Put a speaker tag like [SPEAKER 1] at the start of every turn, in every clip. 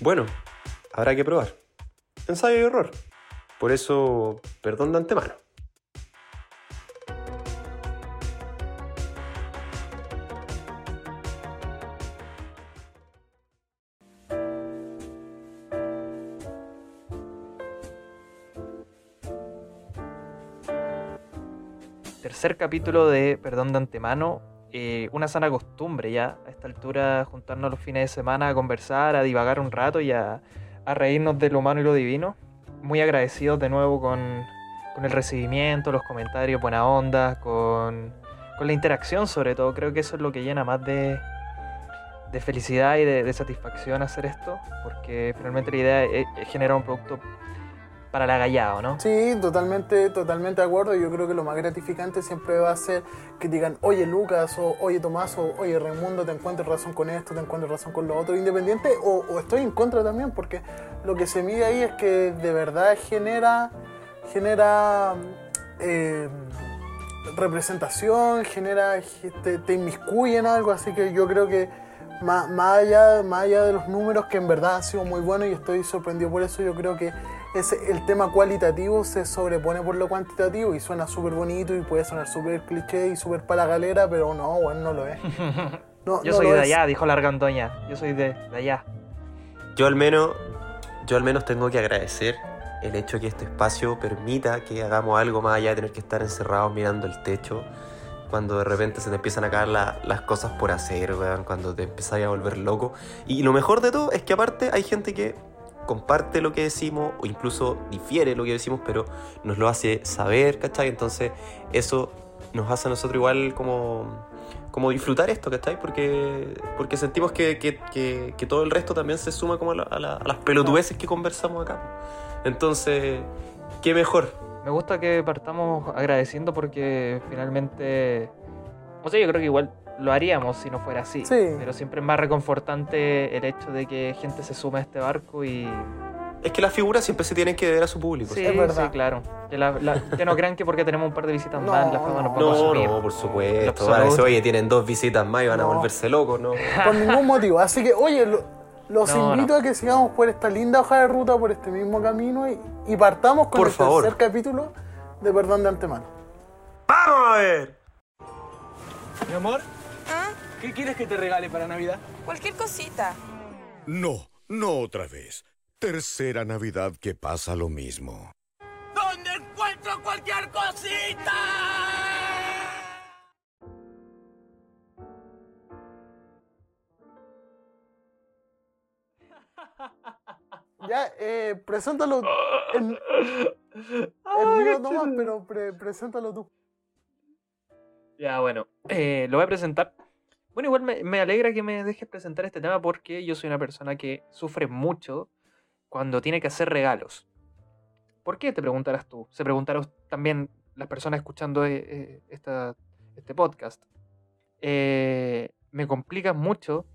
[SPEAKER 1] Bueno, habrá que probar. Ensayo y error. Por eso, perdón de antemano.
[SPEAKER 2] Tercer capítulo de Perdón de antemano. Eh, una sana costumbre ya a esta altura juntarnos los fines de semana a conversar, a divagar un rato y a, a reírnos de lo humano y lo divino. Muy agradecidos de nuevo con, con el recibimiento, los comentarios, buena onda, con, con la interacción sobre todo. Creo que eso es lo que llena más de, de felicidad y de, de satisfacción hacer esto, porque finalmente la idea es, es generar un producto para la gallado, ¿no?
[SPEAKER 3] Sí, totalmente, totalmente de acuerdo. Yo creo que lo más gratificante siempre va a ser que digan, oye Lucas, o oye Tomás, o oye Raimundo, te encuentro razón con esto, te encuentro razón con lo otro, independiente, o, estoy en contra también, porque lo que se mide ahí es que de verdad genera, genera eh, representación, genera, te, inmiscuye en algo, así que yo creo que más, más, allá, más allá de los números, que en verdad han sido muy buenos y estoy sorprendido por eso, yo creo que ese, el tema cualitativo se sobrepone por lo cuantitativo y suena súper bonito y puede sonar súper cliché y súper para la galera, pero no, bueno, no lo es. No,
[SPEAKER 2] Yo
[SPEAKER 3] no
[SPEAKER 2] soy de
[SPEAKER 3] es.
[SPEAKER 2] allá, dijo la argandoña. Yo soy de, de allá.
[SPEAKER 1] Yo al menos, yo al menos tengo que agradecer el hecho que este espacio permita que hagamos algo más allá de tener que estar encerrados mirando el techo. Cuando de repente se te empiezan a caer la- las cosas por hacer, weón, cuando te empezás a volver loco. Y lo mejor de todo es que aparte hay gente que comparte lo que decimos o incluso difiere lo que decimos, pero nos lo hace saber, ¿cachai? Entonces eso nos hace a nosotros igual como, como disfrutar esto, ¿cachai? Porque, porque sentimos que, que- que- que todo el resto también se suma como a, la- a la- a las pelotudeces que conversamos acá. Entonces, qué mejor.
[SPEAKER 2] Me gusta que partamos agradeciendo porque finalmente. O sea, yo creo que igual lo haríamos si no fuera así.
[SPEAKER 3] Sí.
[SPEAKER 2] Pero siempre es más reconfortante el hecho de que gente se sume a este barco y.
[SPEAKER 1] Es que las figuras siempre se tienen que deber a su público.
[SPEAKER 2] Sí,
[SPEAKER 3] Es verdad.
[SPEAKER 2] sí, claro. Que, la- la- que no crean que porque tenemos un par de visitas
[SPEAKER 3] No,
[SPEAKER 2] más, la fama nos
[SPEAKER 3] no.
[SPEAKER 1] No,
[SPEAKER 2] subir.
[SPEAKER 1] no, por
[SPEAKER 2] Lo
[SPEAKER 1] supuesto. Van a decir, oye, tienen dos visitas más y van a
[SPEAKER 3] No.
[SPEAKER 1] volverse locos, ¿no?
[SPEAKER 3] Por ningún motivo. Así que, oye, lo- los
[SPEAKER 2] No,
[SPEAKER 3] invito
[SPEAKER 2] no.
[SPEAKER 3] a que sigamos por esta linda hoja de ruta, por este mismo camino y, y partamos con
[SPEAKER 1] Por
[SPEAKER 3] el
[SPEAKER 1] favor.
[SPEAKER 3] tercer capítulo de Perdón de Antemano.
[SPEAKER 1] ¡Vamos a ver!
[SPEAKER 4] Mi amor,
[SPEAKER 5] ¿Ah?
[SPEAKER 4] ¿qué quieres que te regale para Navidad?
[SPEAKER 5] Cualquier cosita.
[SPEAKER 6] No, no otra vez. Tercera Navidad que pasa lo mismo.
[SPEAKER 4] ¿Dónde encuentro cualquier cosita?
[SPEAKER 3] Ya, eh, preséntalo. En, en mío nomás, pero pre- preséntalo tú.
[SPEAKER 2] Ya, bueno, eh, lo voy a presentar. Bueno, igual me, alegra que me dejes presentar este tema porque yo soy una persona que sufre mucho cuando tiene que hacer regalos. ¿Por qué? Te preguntarás tú. Se preguntarán también las personas escuchando eh, eh, este podcast. Me complica mucho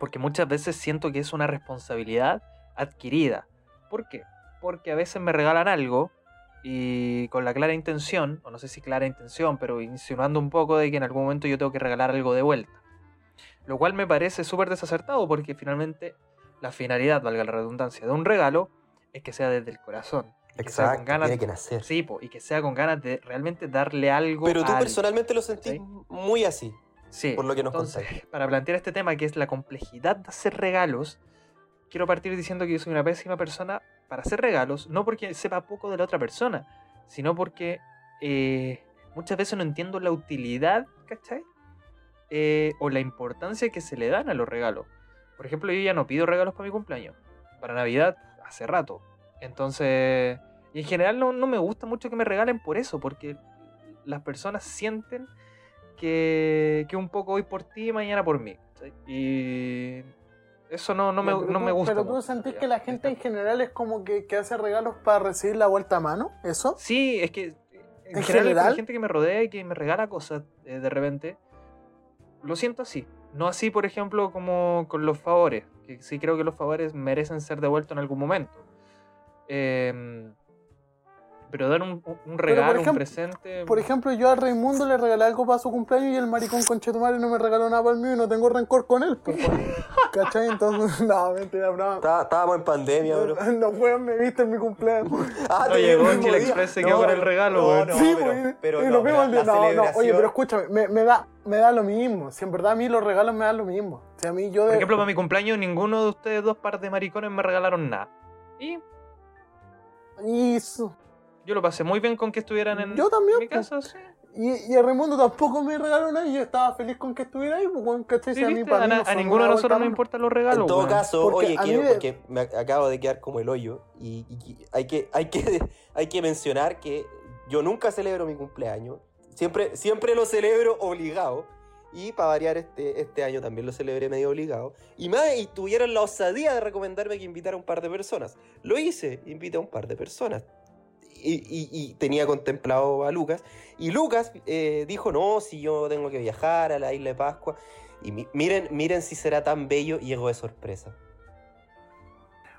[SPEAKER 2] porque muchas veces siento que es una responsabilidad adquirida. ¿Por qué? Porque a veces me regalan algo y con la clara intención, o no sé si clara intención, pero insinuando un poco de que en algún momento yo tengo que regalar algo de vuelta. Lo cual me parece súper desacertado porque finalmente la finalidad, valga la redundancia, de un regalo es que sea desde el corazón. y que sea con ganas,
[SPEAKER 1] tiene que nacer.
[SPEAKER 2] Sí, po, y que sea con ganas de realmente darle algo
[SPEAKER 1] Pero tú
[SPEAKER 2] a alguien.
[SPEAKER 1] personalmente lo sentís
[SPEAKER 2] ¿Sí?
[SPEAKER 1] muy así.
[SPEAKER 2] Sí,
[SPEAKER 1] por lo que nos
[SPEAKER 2] entonces,
[SPEAKER 1] contáis.
[SPEAKER 2] para plantear este tema que es la complejidad de hacer regalos, quiero partir diciendo que yo soy una pésima persona para hacer regalos, no porque sepa poco de la otra persona, sino porque eh, muchas veces no entiendo la utilidad, ¿cachai? Eh, o la importancia que se le dan a los regalos. Por ejemplo, yo ya no pido regalos para mi cumpleaños, para Navidad hace rato. Entonces, y en general no, no me gusta mucho que me regalen por eso, porque las personas sienten que, que un poco hoy por ti y mañana por mí. Y eso no, no, me,
[SPEAKER 3] Pero
[SPEAKER 2] no
[SPEAKER 3] tú-
[SPEAKER 2] me gusta.
[SPEAKER 3] Pero tú sentís que la gente en general es como que, que hace regalos para recibir la vuelta a mano, ¿eso?
[SPEAKER 2] Sí, es que en,
[SPEAKER 3] ¿En
[SPEAKER 2] general,
[SPEAKER 3] general?
[SPEAKER 2] la gente que me rodea y que me regala cosas eh, de repente, lo siento así. No así, por ejemplo, como con los favores, que sí creo que los favores merecen ser devueltos en algún momento. Em, pero dar un, un- regalo,
[SPEAKER 3] ejemplo-
[SPEAKER 2] un presente...
[SPEAKER 3] Por ejemplo, yo a Raimundo le regalé algo para su cumpleaños y el maricón conchetumare no me regaló nada para el mío y no tengo rencor con él. pues, ¿Cachai? Entonces, no, mentira.
[SPEAKER 1] Está- Estábamos en pandemia, bro.
[SPEAKER 3] No, weón, me viste en mi cumpleaños.
[SPEAKER 1] Ah,
[SPEAKER 2] No
[SPEAKER 1] te
[SPEAKER 2] llegó el Chile Express, se quedó con el regalo,
[SPEAKER 1] no,
[SPEAKER 2] weón.
[SPEAKER 1] no,
[SPEAKER 3] sí,
[SPEAKER 1] pero, no,
[SPEAKER 3] el oye, pero escúchame, me, me da, me da lo mismo. Si en verdad a mí los regalos me dan lo mismo. Si a mí yo
[SPEAKER 2] Por
[SPEAKER 3] de.
[SPEAKER 2] ejemplo, para mi cumpleaños, ninguno de ustedes dos pares de maricones me regalaron nada. Y,
[SPEAKER 3] eso.
[SPEAKER 2] Yo lo pasé muy bien con que estuvieran en
[SPEAKER 3] Yo también,
[SPEAKER 2] mi
[SPEAKER 3] pues.
[SPEAKER 2] casa, sí.
[SPEAKER 3] Y, y a Raimundo tampoco me regaló nada y yo estaba feliz con que estuviera ahí, pues, weón, ¿cachai?
[SPEAKER 2] Sí,
[SPEAKER 3] a mí,
[SPEAKER 2] A,
[SPEAKER 3] no
[SPEAKER 2] a ninguno de nosotros nos importan los regalos.
[SPEAKER 1] En todo
[SPEAKER 2] weón.
[SPEAKER 1] caso,
[SPEAKER 3] Porque
[SPEAKER 1] oye, quiero,
[SPEAKER 3] de-
[SPEAKER 1] porque me ac- acabo de quedar como el hoyo y, y- y hay, que, hay, que, hay que mencionar que yo nunca celebro mi cumpleaños, siempre, siempre lo celebro obligado y para variar este, este año también lo celebré medio obligado y, más, y tuvieron la osadía de recomendarme que invitara a un par de personas. Lo hice, invité a un par de personas. Y, y- y tenía contemplado a Lucas. Y Lucas eh, dijo, no, si yo tengo que viajar a la isla de Pascua. Y mi- miren, miren si será tan bello y llegó de sorpresa.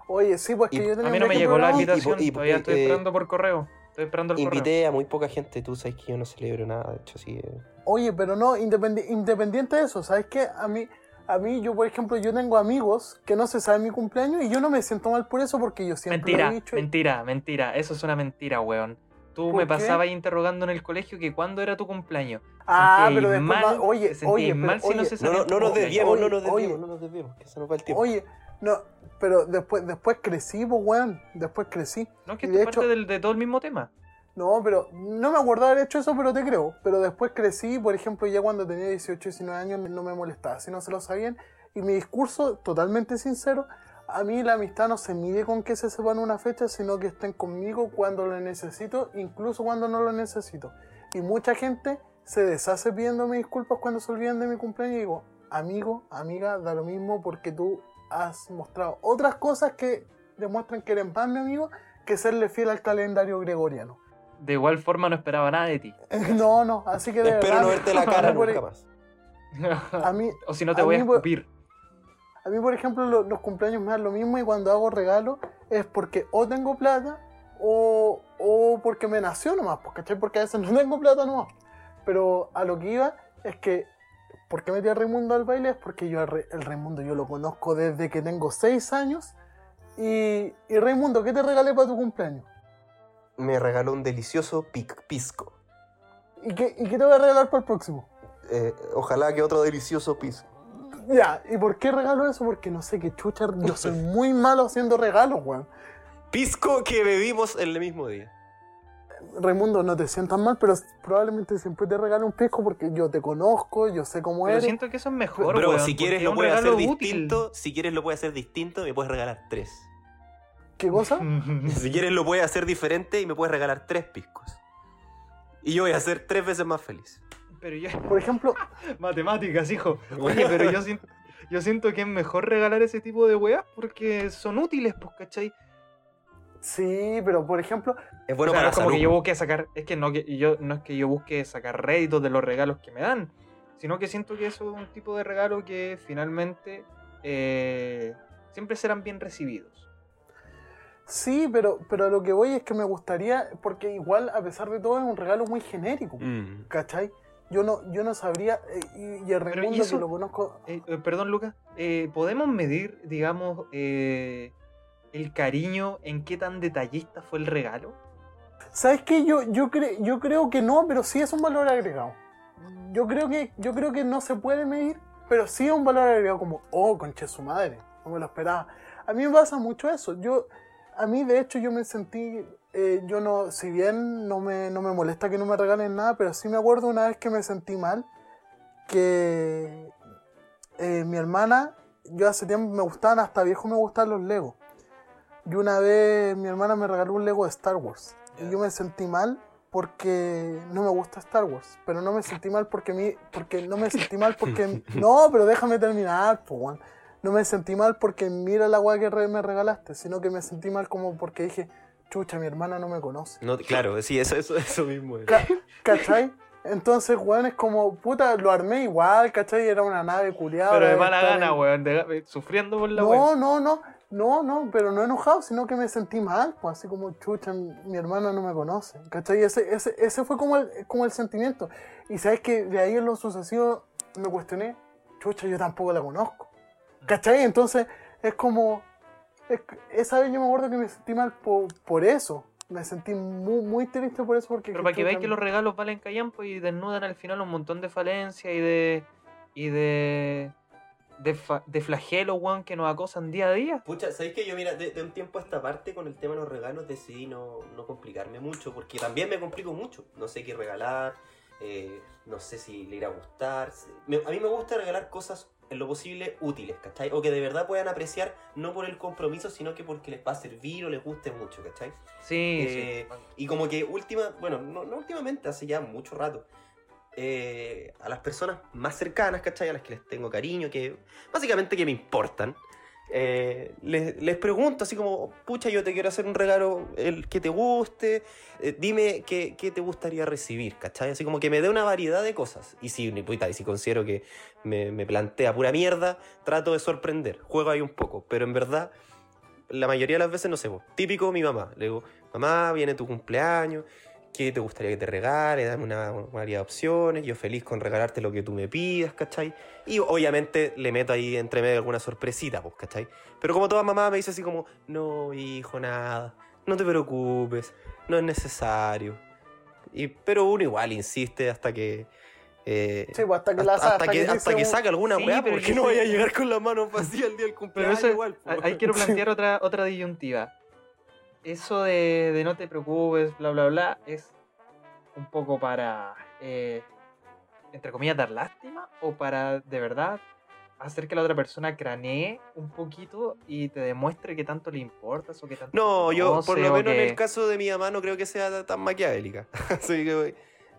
[SPEAKER 3] Oye, sí, pues que
[SPEAKER 1] Y-
[SPEAKER 3] yo
[SPEAKER 2] A
[SPEAKER 3] tenía
[SPEAKER 2] mí
[SPEAKER 3] un
[SPEAKER 2] no me llegó la invitación,
[SPEAKER 1] y- y-
[SPEAKER 2] todavía estoy
[SPEAKER 1] eh,
[SPEAKER 2] esperando por correo. Estoy esperando el correo.
[SPEAKER 1] Invité a muy poca gente, tú sabes que yo no celebro nada, de hecho sí. eh.
[SPEAKER 3] Oye, pero no, independi- independiente de eso, ¿sabes qué? A mí, a mí, yo por ejemplo, yo tengo amigos que no se saben mi cumpleaños y yo no me siento mal por eso porque yo siempre
[SPEAKER 2] Mentira,
[SPEAKER 3] lo he dicho. y-
[SPEAKER 2] mentira, mentira. Eso es una mentira, weón. Tú
[SPEAKER 3] ¿Por
[SPEAKER 2] me
[SPEAKER 3] qué?
[SPEAKER 2] pasabas interrogando en el colegio que cuándo era tu cumpleaños.
[SPEAKER 3] Ah, pero después,
[SPEAKER 2] mal,
[SPEAKER 3] va- oye, oye, pero-
[SPEAKER 2] mal si no se
[SPEAKER 1] No,
[SPEAKER 2] sabía
[SPEAKER 1] no, no nos
[SPEAKER 2] cumpleaños.
[SPEAKER 1] desviemos, no nos desviemos,
[SPEAKER 3] oye.
[SPEAKER 1] no nos desviemos, que se nos va el tiempo.
[SPEAKER 3] Oye, no, pero después, después crecí, pues, weón, después crecí.
[SPEAKER 2] No, es que es parte
[SPEAKER 3] hecho-
[SPEAKER 2] del- de todo el mismo tema.
[SPEAKER 3] No, pero no me acuerdo haber hecho eso, pero te creo. Pero después crecí, por ejemplo, ya cuando tenía 18, 19 años no me molestaba, si no se lo sabían. Y mi discurso, totalmente sincero, a mí la amistad no se mide con que se sepan una fecha, sino que estén conmigo cuando lo necesito, incluso cuando no lo necesito. Y mucha gente se deshace pidiéndome disculpas cuando se olvidan de mi cumpleaños y digo, amigo, amiga, da lo mismo porque tú has mostrado otras cosas que demuestran que eres más mi amigo que serle fiel al calendario gregoriano.
[SPEAKER 2] De igual forma no esperaba nada de ti.
[SPEAKER 3] No, no, así que de
[SPEAKER 1] Espero
[SPEAKER 3] verdad,
[SPEAKER 1] no verte la cara
[SPEAKER 3] por,
[SPEAKER 1] nunca más.
[SPEAKER 3] a mí,
[SPEAKER 2] o si no te
[SPEAKER 3] a
[SPEAKER 2] voy a escupir.
[SPEAKER 3] a mí, por ejemplo, lo- los cumpleaños me dan lo mismo y cuando hago regalo es porque o tengo plata o, o porque me nació nomás, pues, ¿cachai? Porque a veces no tengo plata nomás. Pero a lo que iba es que, ¿por qué metí a Raimundo al baile? Es porque yo el Raimundo yo lo conozco desde que tengo 6 años. Y, y Raimundo, ¿qué te regalé para tu cumpleaños?
[SPEAKER 1] Me regaló un delicioso pic- pisco.
[SPEAKER 3] ¿Y qué, ¿Y qué te voy a regalar para el próximo?
[SPEAKER 1] Eh, ojalá que otro delicioso pisco.
[SPEAKER 3] Ya, ¿y por qué regalo eso? Porque no sé qué chucha, yo soy muy malo haciendo regalos, weón.
[SPEAKER 1] Pisco que bebimos el mismo día.
[SPEAKER 3] Raimundo, no te sientas mal, pero probablemente siempre te regalo un pisco porque yo te conozco, yo sé cómo
[SPEAKER 2] Pero
[SPEAKER 3] eres.
[SPEAKER 2] siento que eso es mejor,
[SPEAKER 1] Bro,
[SPEAKER 2] weón,
[SPEAKER 1] si quieres lo puedes hacer
[SPEAKER 2] útil.
[SPEAKER 1] distinto. Si quieres lo puedes hacer distinto, me puedes regalar tres.
[SPEAKER 3] ¿Qué cosa?
[SPEAKER 1] Si quieres lo puedes hacer diferente y me puedes regalar tres piscos. Y yo voy a ser tres veces más feliz.
[SPEAKER 2] Pero yo...
[SPEAKER 3] Por ejemplo,
[SPEAKER 2] Matemáticas, hijo. Oye, pero yo siento, yo siento que es mejor regalar ese tipo de weas porque son útiles, pues, ¿cachai?
[SPEAKER 3] sí, pero por ejemplo,
[SPEAKER 1] Es bueno
[SPEAKER 2] O sea,
[SPEAKER 1] para
[SPEAKER 2] no es como
[SPEAKER 1] salud.
[SPEAKER 2] que yo busque sacar, es que no, que yo, no es que yo busque sacar réditos de los regalos que me dan, sino que siento que eso es un tipo de regalo que finalmente eh, siempre serán bien recibidos.
[SPEAKER 3] Sí, pero, pero lo que voy es que me gustaría, porque igual a pesar de todo es un regalo muy genérico,
[SPEAKER 1] Mm.
[SPEAKER 3] ¿cachai? Yo no, yo no sabría, eh, y, y el que lo conozco,
[SPEAKER 2] Eh, eh, perdón, Lucas, eh, ¿podemos medir, digamos, eh, el cariño en qué tan detallista fue el regalo?
[SPEAKER 3] ¿sabes qué? Yo, yo, cre- yo creo que no, pero sí es un valor agregado. Yo creo que, yo creo que no se puede medir, pero sí es un valor agregado como, oh, conche su madre, no me lo esperaba. A mí me pasa mucho eso. Yo, a mí de hecho yo me sentí, eh, yo no, si bien no me, no me molesta que no me regalen nada, pero sí me acuerdo una vez que me sentí mal, que eh, mi hermana, yo hace tiempo me gustaban, hasta viejo me gustaban los Legos. Y una vez mi hermana me regaló un Lego de Star Wars. Y yo me sentí mal porque no me gusta Star Wars. Pero no me sentí mal porque mi, porque no me sentí mal porque no, pero déjame terminar, po, weón. No me sentí mal porque mira la weá que re- me regalaste, sino que me sentí mal como porque dije, chucha, mi hermana no me conoce.
[SPEAKER 1] No, claro, sí, eso, eso, eso mismo. es.
[SPEAKER 3] Ca- ¿Cachai? Entonces, weón, es como, puta, lo armé igual, ¿cachai? Era una nave culiada.
[SPEAKER 2] Pero de mala gana,
[SPEAKER 3] en-
[SPEAKER 2] weón, de- sufriendo por la.
[SPEAKER 3] No, no, no, no, no, pero no enojado, sino que me sentí mal, pues así como, chucha, mi, mi hermana no me conoce, ¿cachai? Ese, ese, ese fue como el, como el sentimiento. Y sabes que de ahí en lo sucesivo me cuestioné, chucha, yo tampoco la conozco. ¿Cachai? Entonces es como... es- esa vez yo me acuerdo que me sentí mal por, por eso. Me sentí muy, muy triste por eso porque...
[SPEAKER 2] Pero para que veáis que los regalos valen callampo y desnudan al final un montón de falencias y de. y de. de, fa- de flagelos, weón, que nos acosan día a día.
[SPEAKER 1] Pucha, ¿sabéis que yo, mira, de, de un tiempo a esta parte con el tema de los regalos decidí no, no complicarme mucho? Porque también me complico mucho. No sé qué regalar, eh, no sé si le irá a gustar. me- a mí me gusta regalar cosas en lo posible útiles, ¿cachai? O que de verdad puedan apreciar, no por el compromiso, sino que porque les va a servir o les guste mucho, ¿cachai?
[SPEAKER 2] Sí,
[SPEAKER 1] Eh,
[SPEAKER 2] sí.
[SPEAKER 1] Y como que última, bueno, no, no últimamente, hace ya mucho rato, eh, a las personas más cercanas, ¿cachai? A las que les tengo cariño, que básicamente que me importan, eh, les, les pregunto así como, pucha, yo te quiero hacer un regalo el que te guste, eh, dime qué, qué te gustaría recibir, ¿cachai? Así como que me dé una variedad de cosas. Y si, puta, y si considero que me, me plantea pura mierda, trato de sorprender, juego ahí un poco, pero en verdad la mayoría de las veces no sé, típico mi mamá. Le digo, mamá, viene tu cumpleaños, ¿qué te gustaría que te regale? Dame una, una variedad de opciones, yo feliz con regalarte lo que tú me pidas, ¿cachai? Y obviamente le meto ahí entre medio alguna sorpresita, pues, ¿cachai? Pero como toda mamá me dice así como, no, hijo, nada, no te preocupes, no es necesario. Y, pero uno igual insiste hasta que... eh,
[SPEAKER 3] Sí, pues, hasta que la
[SPEAKER 1] hasta, hasta
[SPEAKER 3] hasta
[SPEAKER 1] que,
[SPEAKER 3] que
[SPEAKER 1] hasta que
[SPEAKER 3] un-
[SPEAKER 1] saque alguna
[SPEAKER 2] Sí,
[SPEAKER 1] weá,
[SPEAKER 2] pero
[SPEAKER 1] porque no vaya a llegar con las manos vacías el día del
[SPEAKER 2] Pero
[SPEAKER 1] cumpleaños
[SPEAKER 2] eso,
[SPEAKER 1] igual.
[SPEAKER 2] a- ahí quiero plantear otra, otra disyuntiva. Eso de, de no te preocupes, bla, bla, bla, es un poco para, eh, entre comillas, dar lástima o para de verdad hacer que la otra persona cranee un poquito y te demuestre que tanto le importas o que tanto
[SPEAKER 1] No, yo por lo menos en el caso de mi mamá no creo que sea tan maquiavélica. Así que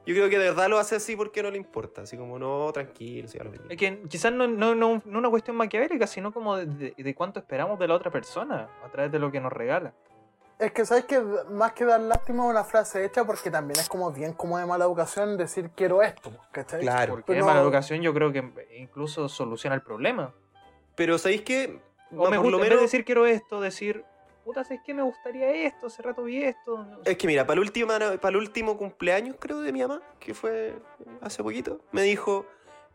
[SPEAKER 1] yo creo que de verdad lo hace así porque no le importa. Así como, no, tranquilo, sí.
[SPEAKER 2] Es que quizás no, no, no, no una cuestión maquiavélica, sino como de, de- de cuánto esperamos de la otra persona a través de lo que nos regala.
[SPEAKER 3] Es que sabes que más que dar lástima es una frase hecha porque también es como bien como de mala educación decir quiero esto, ¿cachai?
[SPEAKER 1] Claro.
[SPEAKER 2] Porque es mala educación yo creo que incluso soluciona el problema.
[SPEAKER 1] Pero ¿sabéis qué?
[SPEAKER 2] O
[SPEAKER 1] No,
[SPEAKER 2] me gusta,
[SPEAKER 1] lo
[SPEAKER 2] en vez
[SPEAKER 1] menos...
[SPEAKER 2] de decir quiero esto, decir, puta, ¿sabes qué? Me gustaría esto, hace rato vi esto. no sé.
[SPEAKER 1] Es que mira, para el, último, para el último cumpleaños, creo, de mi mamá, que fue hace poquito, me dijo,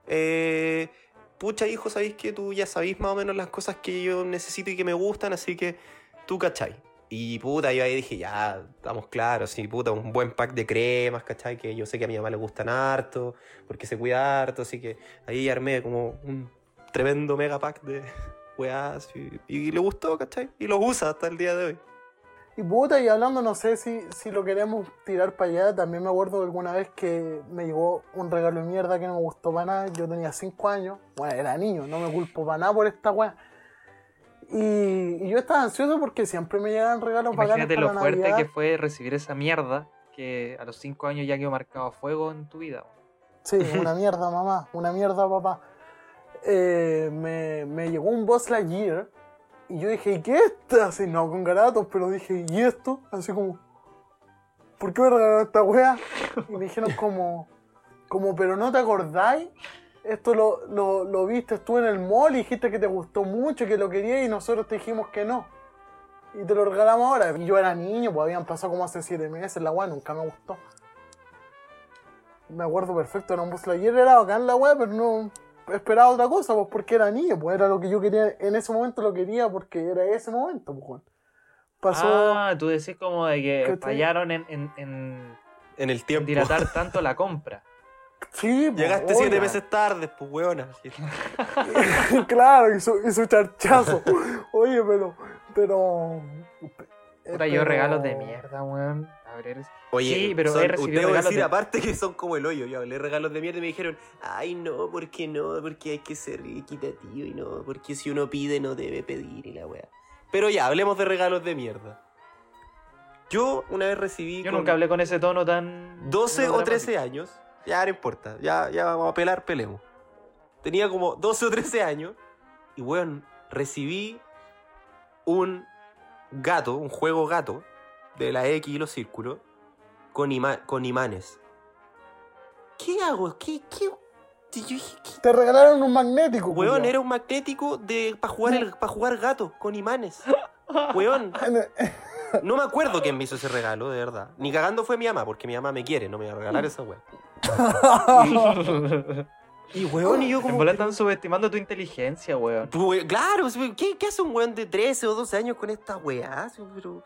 [SPEAKER 1] eh, pucha hijo, sabéis que tú ya sabéis más o menos las cosas que yo necesito y que me gustan, así que tú cachai. Y puta, yo ahí dije, ya, estamos claros, sí, puta, un buen pack de cremas, ¿cachai? Que yo sé que a mi mamá le gustan harto, porque se cuida harto, así que ahí armé como un tremendo mega pack de weás y, le gustó, ¿cachai? Y lo usa hasta el día de hoy.
[SPEAKER 3] Y puta, y hablando, no sé si, si lo queremos tirar para allá, también me acuerdo de alguna vez que me llegó un regalo de mierda que no me gustó para nada. Yo tenía 5 años, bueno, era niño, no me culpo para nada por esta weá. Y, y yo estaba ansioso porque siempre me llegaban regalos
[SPEAKER 2] Imagínate
[SPEAKER 3] para
[SPEAKER 2] lo fuerte
[SPEAKER 3] Navidad.
[SPEAKER 2] que fue recibir esa mierda que a los 5 años ya quedó marcado a fuego en tu vida.
[SPEAKER 3] Sí, una mierda, mamá, una mierda, papá. Eh, me, me llegó un Boss Lightyear y yo dije, ¿y qué es esto? Así, no, con garatos, pero dije, ¿y esto? Así como, ¿por qué me regalaron esta wea? Y me dijeron como, como, pero no te acordáis. Esto lo, lo, lo viste tú en el mall y dijiste que te gustó mucho, que lo querías y nosotros te dijimos que no. Y te lo regalamos ahora. Y yo era niño, pues habían pasado como hace 7 meses, la weá nunca me gustó. Me acuerdo perfecto, era un Buzz Lightyear, era bacán la weá, pero no esperaba otra cosa, pues porque era niño, pues era lo que yo quería, en ese momento lo quería porque era ese momento, pues. Pasó,
[SPEAKER 2] Ah, tú decís como de que
[SPEAKER 3] ¿Cachai?
[SPEAKER 2] fallaron en, en, en
[SPEAKER 1] En el tiempo.
[SPEAKER 2] dilatar tanto la compra.
[SPEAKER 3] Sí, pues,
[SPEAKER 1] Llegaste siete meses tarde, pues weona.
[SPEAKER 3] claro, y su, y su charchazo. Oye, pero, pero...
[SPEAKER 2] Puta, yo regalos de mierda, weón. A ver, eres-
[SPEAKER 1] Oye,
[SPEAKER 2] Sí, pero
[SPEAKER 1] son-
[SPEAKER 2] he recibido regalos
[SPEAKER 1] decir
[SPEAKER 2] de-
[SPEAKER 1] aparte que son como el hoyo. Yo hablé regalos de mierda y me dijeron, ay no, ¿por qué no? Porque hay que ser equitativo y no, porque si uno pide no debe pedir y la wea. Pero ya, hablemos de regalos de mierda. Yo una vez recibí
[SPEAKER 2] Yo
[SPEAKER 1] con
[SPEAKER 2] nunca hablé con ese tono tan.
[SPEAKER 1] 12 o
[SPEAKER 2] melodramático.
[SPEAKER 1] 13 años, ya no importa, ya, ya vamos a pelar, pelemos. Tenía como 12 o 13 años y weón, recibí un gato, un juego gato de la X y los círculos con, ima- con imanes. ¿Qué hago? ¿Qué? ¿Qué?
[SPEAKER 3] Te regalaron un magnético,
[SPEAKER 1] Weón, era un magnético de para jugar, el- pa' jugar gato con imanes. Weón, no me acuerdo quién me hizo ese regalo, de verdad. Ni cagando fue mi mamá, porque mi mamá me quiere, no me va a regalar esa weá. Y weón, y yo
[SPEAKER 2] En
[SPEAKER 1] como.
[SPEAKER 2] bola
[SPEAKER 1] pero-
[SPEAKER 2] están subestimando tu inteligencia, weón.
[SPEAKER 1] We- claro, ¿qué, ¿qué hace un weón de 13 o 12 años con esta weá? Pero.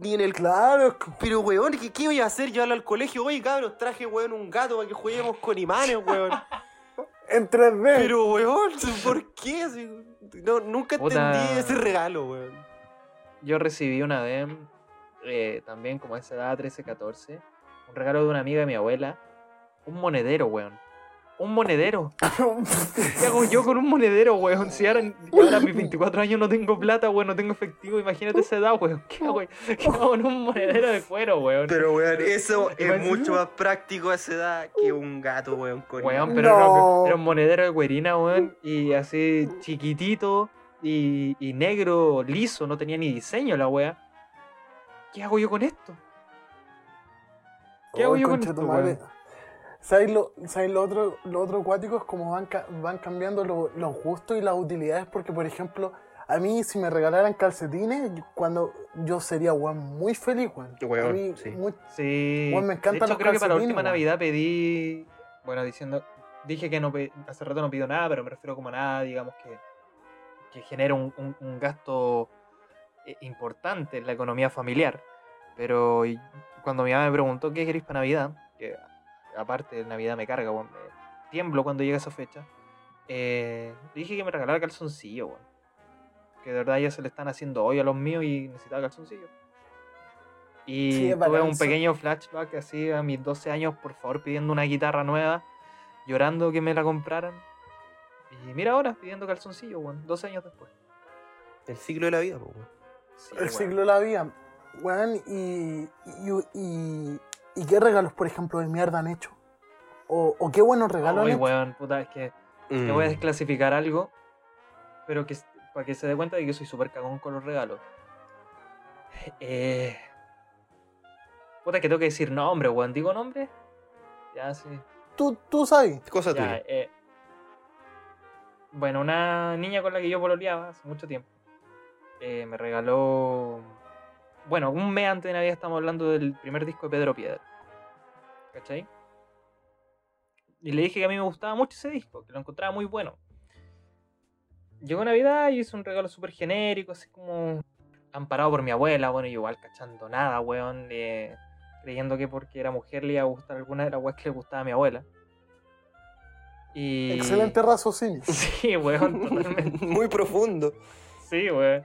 [SPEAKER 1] Ni en el.
[SPEAKER 3] Claro,
[SPEAKER 1] Pero weón, ¿qué, qué voy a hacer? Llevarlo al colegio. Oye, cabros, traje weón un gato para que juguemos con imanes, weón.
[SPEAKER 3] en 3D.
[SPEAKER 1] Pero weón, ¿por qué? No, nunca
[SPEAKER 2] Puta.
[SPEAKER 1] entendí ese regalo, weón.
[SPEAKER 2] Yo recibí una vez, eh, también como a esa edad, 13, 14, un regalo de una amiga de mi abuela. Un monedero, weón. Un monedero. ¿Qué hago yo con un monedero, weón? Si ahora, ahora a mis 24 años no tengo plata, weón, no tengo efectivo, imagínate esa edad, weón. ¿Qué hago, qué hago con un monedero de cuero, weón?
[SPEAKER 1] Pero weón, eso es mucho más práctico a esa edad que un gato, weón, con
[SPEAKER 2] Weón, pero
[SPEAKER 3] No.
[SPEAKER 2] no, era un monedero de cuerina, weón, y así chiquitito y, y negro, liso, no tenía ni diseño la wea. ¿Qué hago yo con esto? ¿Qué hago
[SPEAKER 3] Oh,
[SPEAKER 2] yo con esto?
[SPEAKER 3] ¿Sabes lo, ¿sabes lo otro, lo otro cuático? Es como van, ca- van cambiando lo- los gustos y las utilidades. Porque, por ejemplo, a mí si me regalaran calcetines, cuando yo sería weón, muy feliz, weón.
[SPEAKER 1] Weón,
[SPEAKER 3] a mí,
[SPEAKER 1] sí.
[SPEAKER 3] muy-
[SPEAKER 2] Sí.
[SPEAKER 3] Weón, me encantan
[SPEAKER 2] de hecho,
[SPEAKER 3] los
[SPEAKER 2] creo que para la última
[SPEAKER 3] weón.
[SPEAKER 2] Navidad pedí. Bueno, diciendo. Dije que no hace rato no pido nada, pero me refiero como a nada, digamos, que, que genera un, un- un gasto eh, importante en la economía familiar. Pero cuando mi mamá me preguntó qué queréis para Navidad, que aparte de Navidad me carga, me tiemblo cuando llega esa fecha, eh, dije que me regalara calzoncillo. Que de verdad ya se le están haciendo hoy a los míos y necesitaba calzoncillo. Y
[SPEAKER 3] Sí,
[SPEAKER 2] tuve un pequeño flashback así a mis 12 años, por favor, pidiendo una guitarra nueva, llorando que me la compraran. Y mira ahora, pidiendo calzoncillo, weón, 12 años después.
[SPEAKER 1] El ciclo de la vida, weón.
[SPEAKER 2] Sí,
[SPEAKER 3] el
[SPEAKER 2] weón.
[SPEAKER 3] siglo de la vida. Weón, y, y, y, y qué regalos, por ejemplo, de mierda han hecho. O, o qué buenos regalos
[SPEAKER 2] Ay,
[SPEAKER 3] han hecho.
[SPEAKER 2] weón, puta, es que te voy a
[SPEAKER 1] Mm.
[SPEAKER 2] desclasificar algo, pero que para que se dé cuenta de que soy súper cagón con los regalos. Eh, puta, que tengo que decir nombre, weón. ¿Digo nombre? Ya, sí.
[SPEAKER 3] Tú, tú sabes.
[SPEAKER 1] Cosa
[SPEAKER 2] Ya,
[SPEAKER 1] tuya.
[SPEAKER 2] eh, bueno, una niña con la que yo pololeaba hace mucho tiempo eh, me regaló. Bueno, un mes antes de Navidad estamos hablando del primer disco de Pedro Piedra. ¿Cachai? Y le dije que a mí me gustaba mucho ese disco, que lo encontraba muy bueno. Llegó Navidad y hice un regalo súper genérico, así como amparado por mi abuela, bueno, y igual cachando nada, weón, creyendo que porque era mujer le iba a gustar alguna de las weas que le gustaba a mi abuela. Y...
[SPEAKER 3] Excelente raciocinio.
[SPEAKER 2] Sí, weón, totalmente.
[SPEAKER 1] Muy profundo.
[SPEAKER 2] Sí, weón.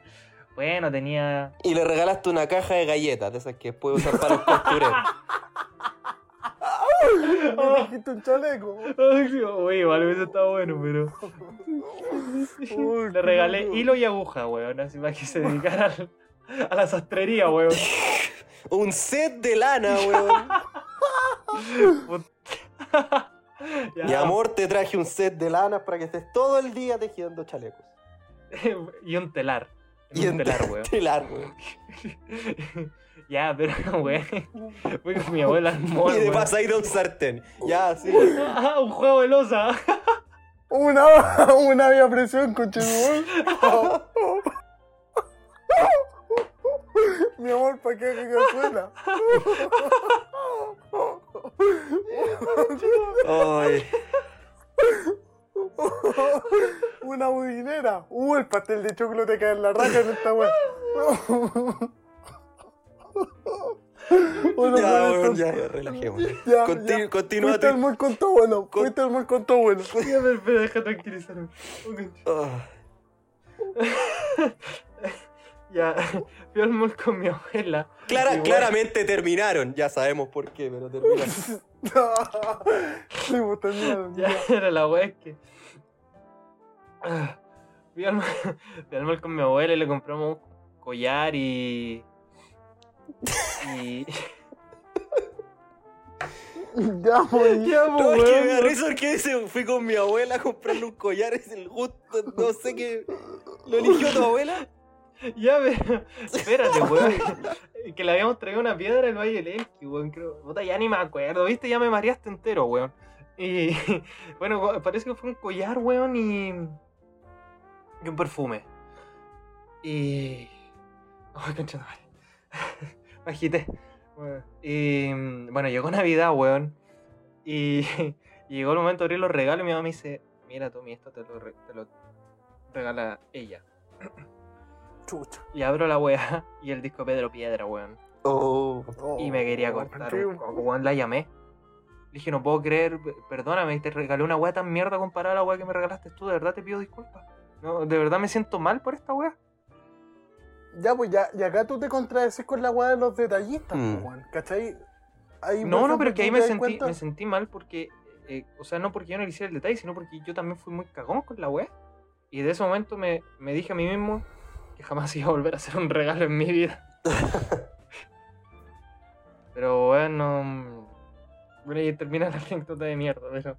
[SPEAKER 2] Bueno, tenía.
[SPEAKER 1] Y le regalaste una caja de galletas, de esas que puede usar para los costureros.
[SPEAKER 3] Me dijiste un chaleco.
[SPEAKER 2] Uy, igual hubiese estado bueno, pero.
[SPEAKER 3] Uy,
[SPEAKER 2] Le regalé hilo y aguja, weón, así para que se dedicara al- a la sastrería, weón.
[SPEAKER 1] Un set de lana, weón.
[SPEAKER 2] Ya.
[SPEAKER 1] Mi amor, te traje un set de lanas para que estés todo el día tejiendo chalecos.
[SPEAKER 2] y un telar.
[SPEAKER 1] Y
[SPEAKER 2] un telar, weón.
[SPEAKER 1] Telar, weón.
[SPEAKER 2] ya, pero, weón. Fui con mi abuela
[SPEAKER 1] Y de paso ahí un sartén. Ya, sí.
[SPEAKER 2] Ah, un juego de losa.
[SPEAKER 3] Una, una vía presión, coche Mi amor, ¿para qué que suena?
[SPEAKER 1] Ay.
[SPEAKER 3] Una budinera. Uh, el pastel de chocolate cae en la raja en esta wea. Bueno,
[SPEAKER 1] Ya,
[SPEAKER 3] entonces-
[SPEAKER 1] ya, ya, relajémonos.
[SPEAKER 3] Ya,
[SPEAKER 1] Continu-
[SPEAKER 3] ya.
[SPEAKER 1] Continúa
[SPEAKER 3] Fuiste al mall con tu abuelo.
[SPEAKER 1] Con-
[SPEAKER 3] Fuiste al mall con tu abuelo.
[SPEAKER 2] Ya, pero, pero deja tranquilizarme. Ok.
[SPEAKER 1] Ah.
[SPEAKER 2] Ya, fui al mall con mi abuela.
[SPEAKER 1] Clara-
[SPEAKER 2] bueno,
[SPEAKER 1] claramente terminaron. Ya sabemos por qué, pero terminaron.
[SPEAKER 3] sí, terminaron.
[SPEAKER 2] Ya era la wea es que. Ah, Fui al, mall, fui al mall con mi abuela y le compramos un collar y. Y.
[SPEAKER 3] Ya, pues.
[SPEAKER 2] Ya,
[SPEAKER 1] No,
[SPEAKER 2] pues,
[SPEAKER 1] es que
[SPEAKER 2] weón,
[SPEAKER 1] me da risa porque dice, fui con mi abuela a comprarle un collar, es el gusto, no sé qué. ¿Lo eligió tu abuela?
[SPEAKER 2] Ya, pero. Espérate, weón. Que le habíamos traído una piedra del Valle del Elqui, weón. Creo. Puta, ya ni me acuerdo, ¿viste? Ya me mareaste entero, weón. Y. Bueno, parece que fue un collar, weón, y. Y un perfume. Y. Ay, concha madre. Me agité. Bueno, Y. Bueno, llegó Navidad, weón. Y. Y llegó el momento de abrir los regalos y mi mamá me dice, mira Tommy, esto te lo, re- te lo regala ella.
[SPEAKER 3] Chucha.
[SPEAKER 2] Y abro la weá y el disco Pedro Piedra, weón.
[SPEAKER 1] Oh,
[SPEAKER 2] Y me quería
[SPEAKER 3] Oh,
[SPEAKER 2] cortar. coco, weón, la llamé. Le dije, no puedo creer, perdóname, te regalé una weá tan mierda comparada a la weá que me regalaste tú, de verdad te pido disculpas. No, de verdad me siento mal por esta weá.
[SPEAKER 3] Ya, pues ya, y acá tú te contradeces con la weá de los detallistas,
[SPEAKER 1] Mm.
[SPEAKER 3] pues, weón, ¿cachai? Ahí,
[SPEAKER 2] No, no, pero es que ahí me sentí,
[SPEAKER 3] cuenta-
[SPEAKER 2] me sentí mal porque, eh, o sea, no porque yo no le hiciera el detalle, sino porque yo también fui muy cagón con la weá. Y de ese momento me, me dije a mí mismo que jamás iba a volver a hacer un regalo en mi vida. pero bueno, bueno, y termina la anécdota de mierda, pero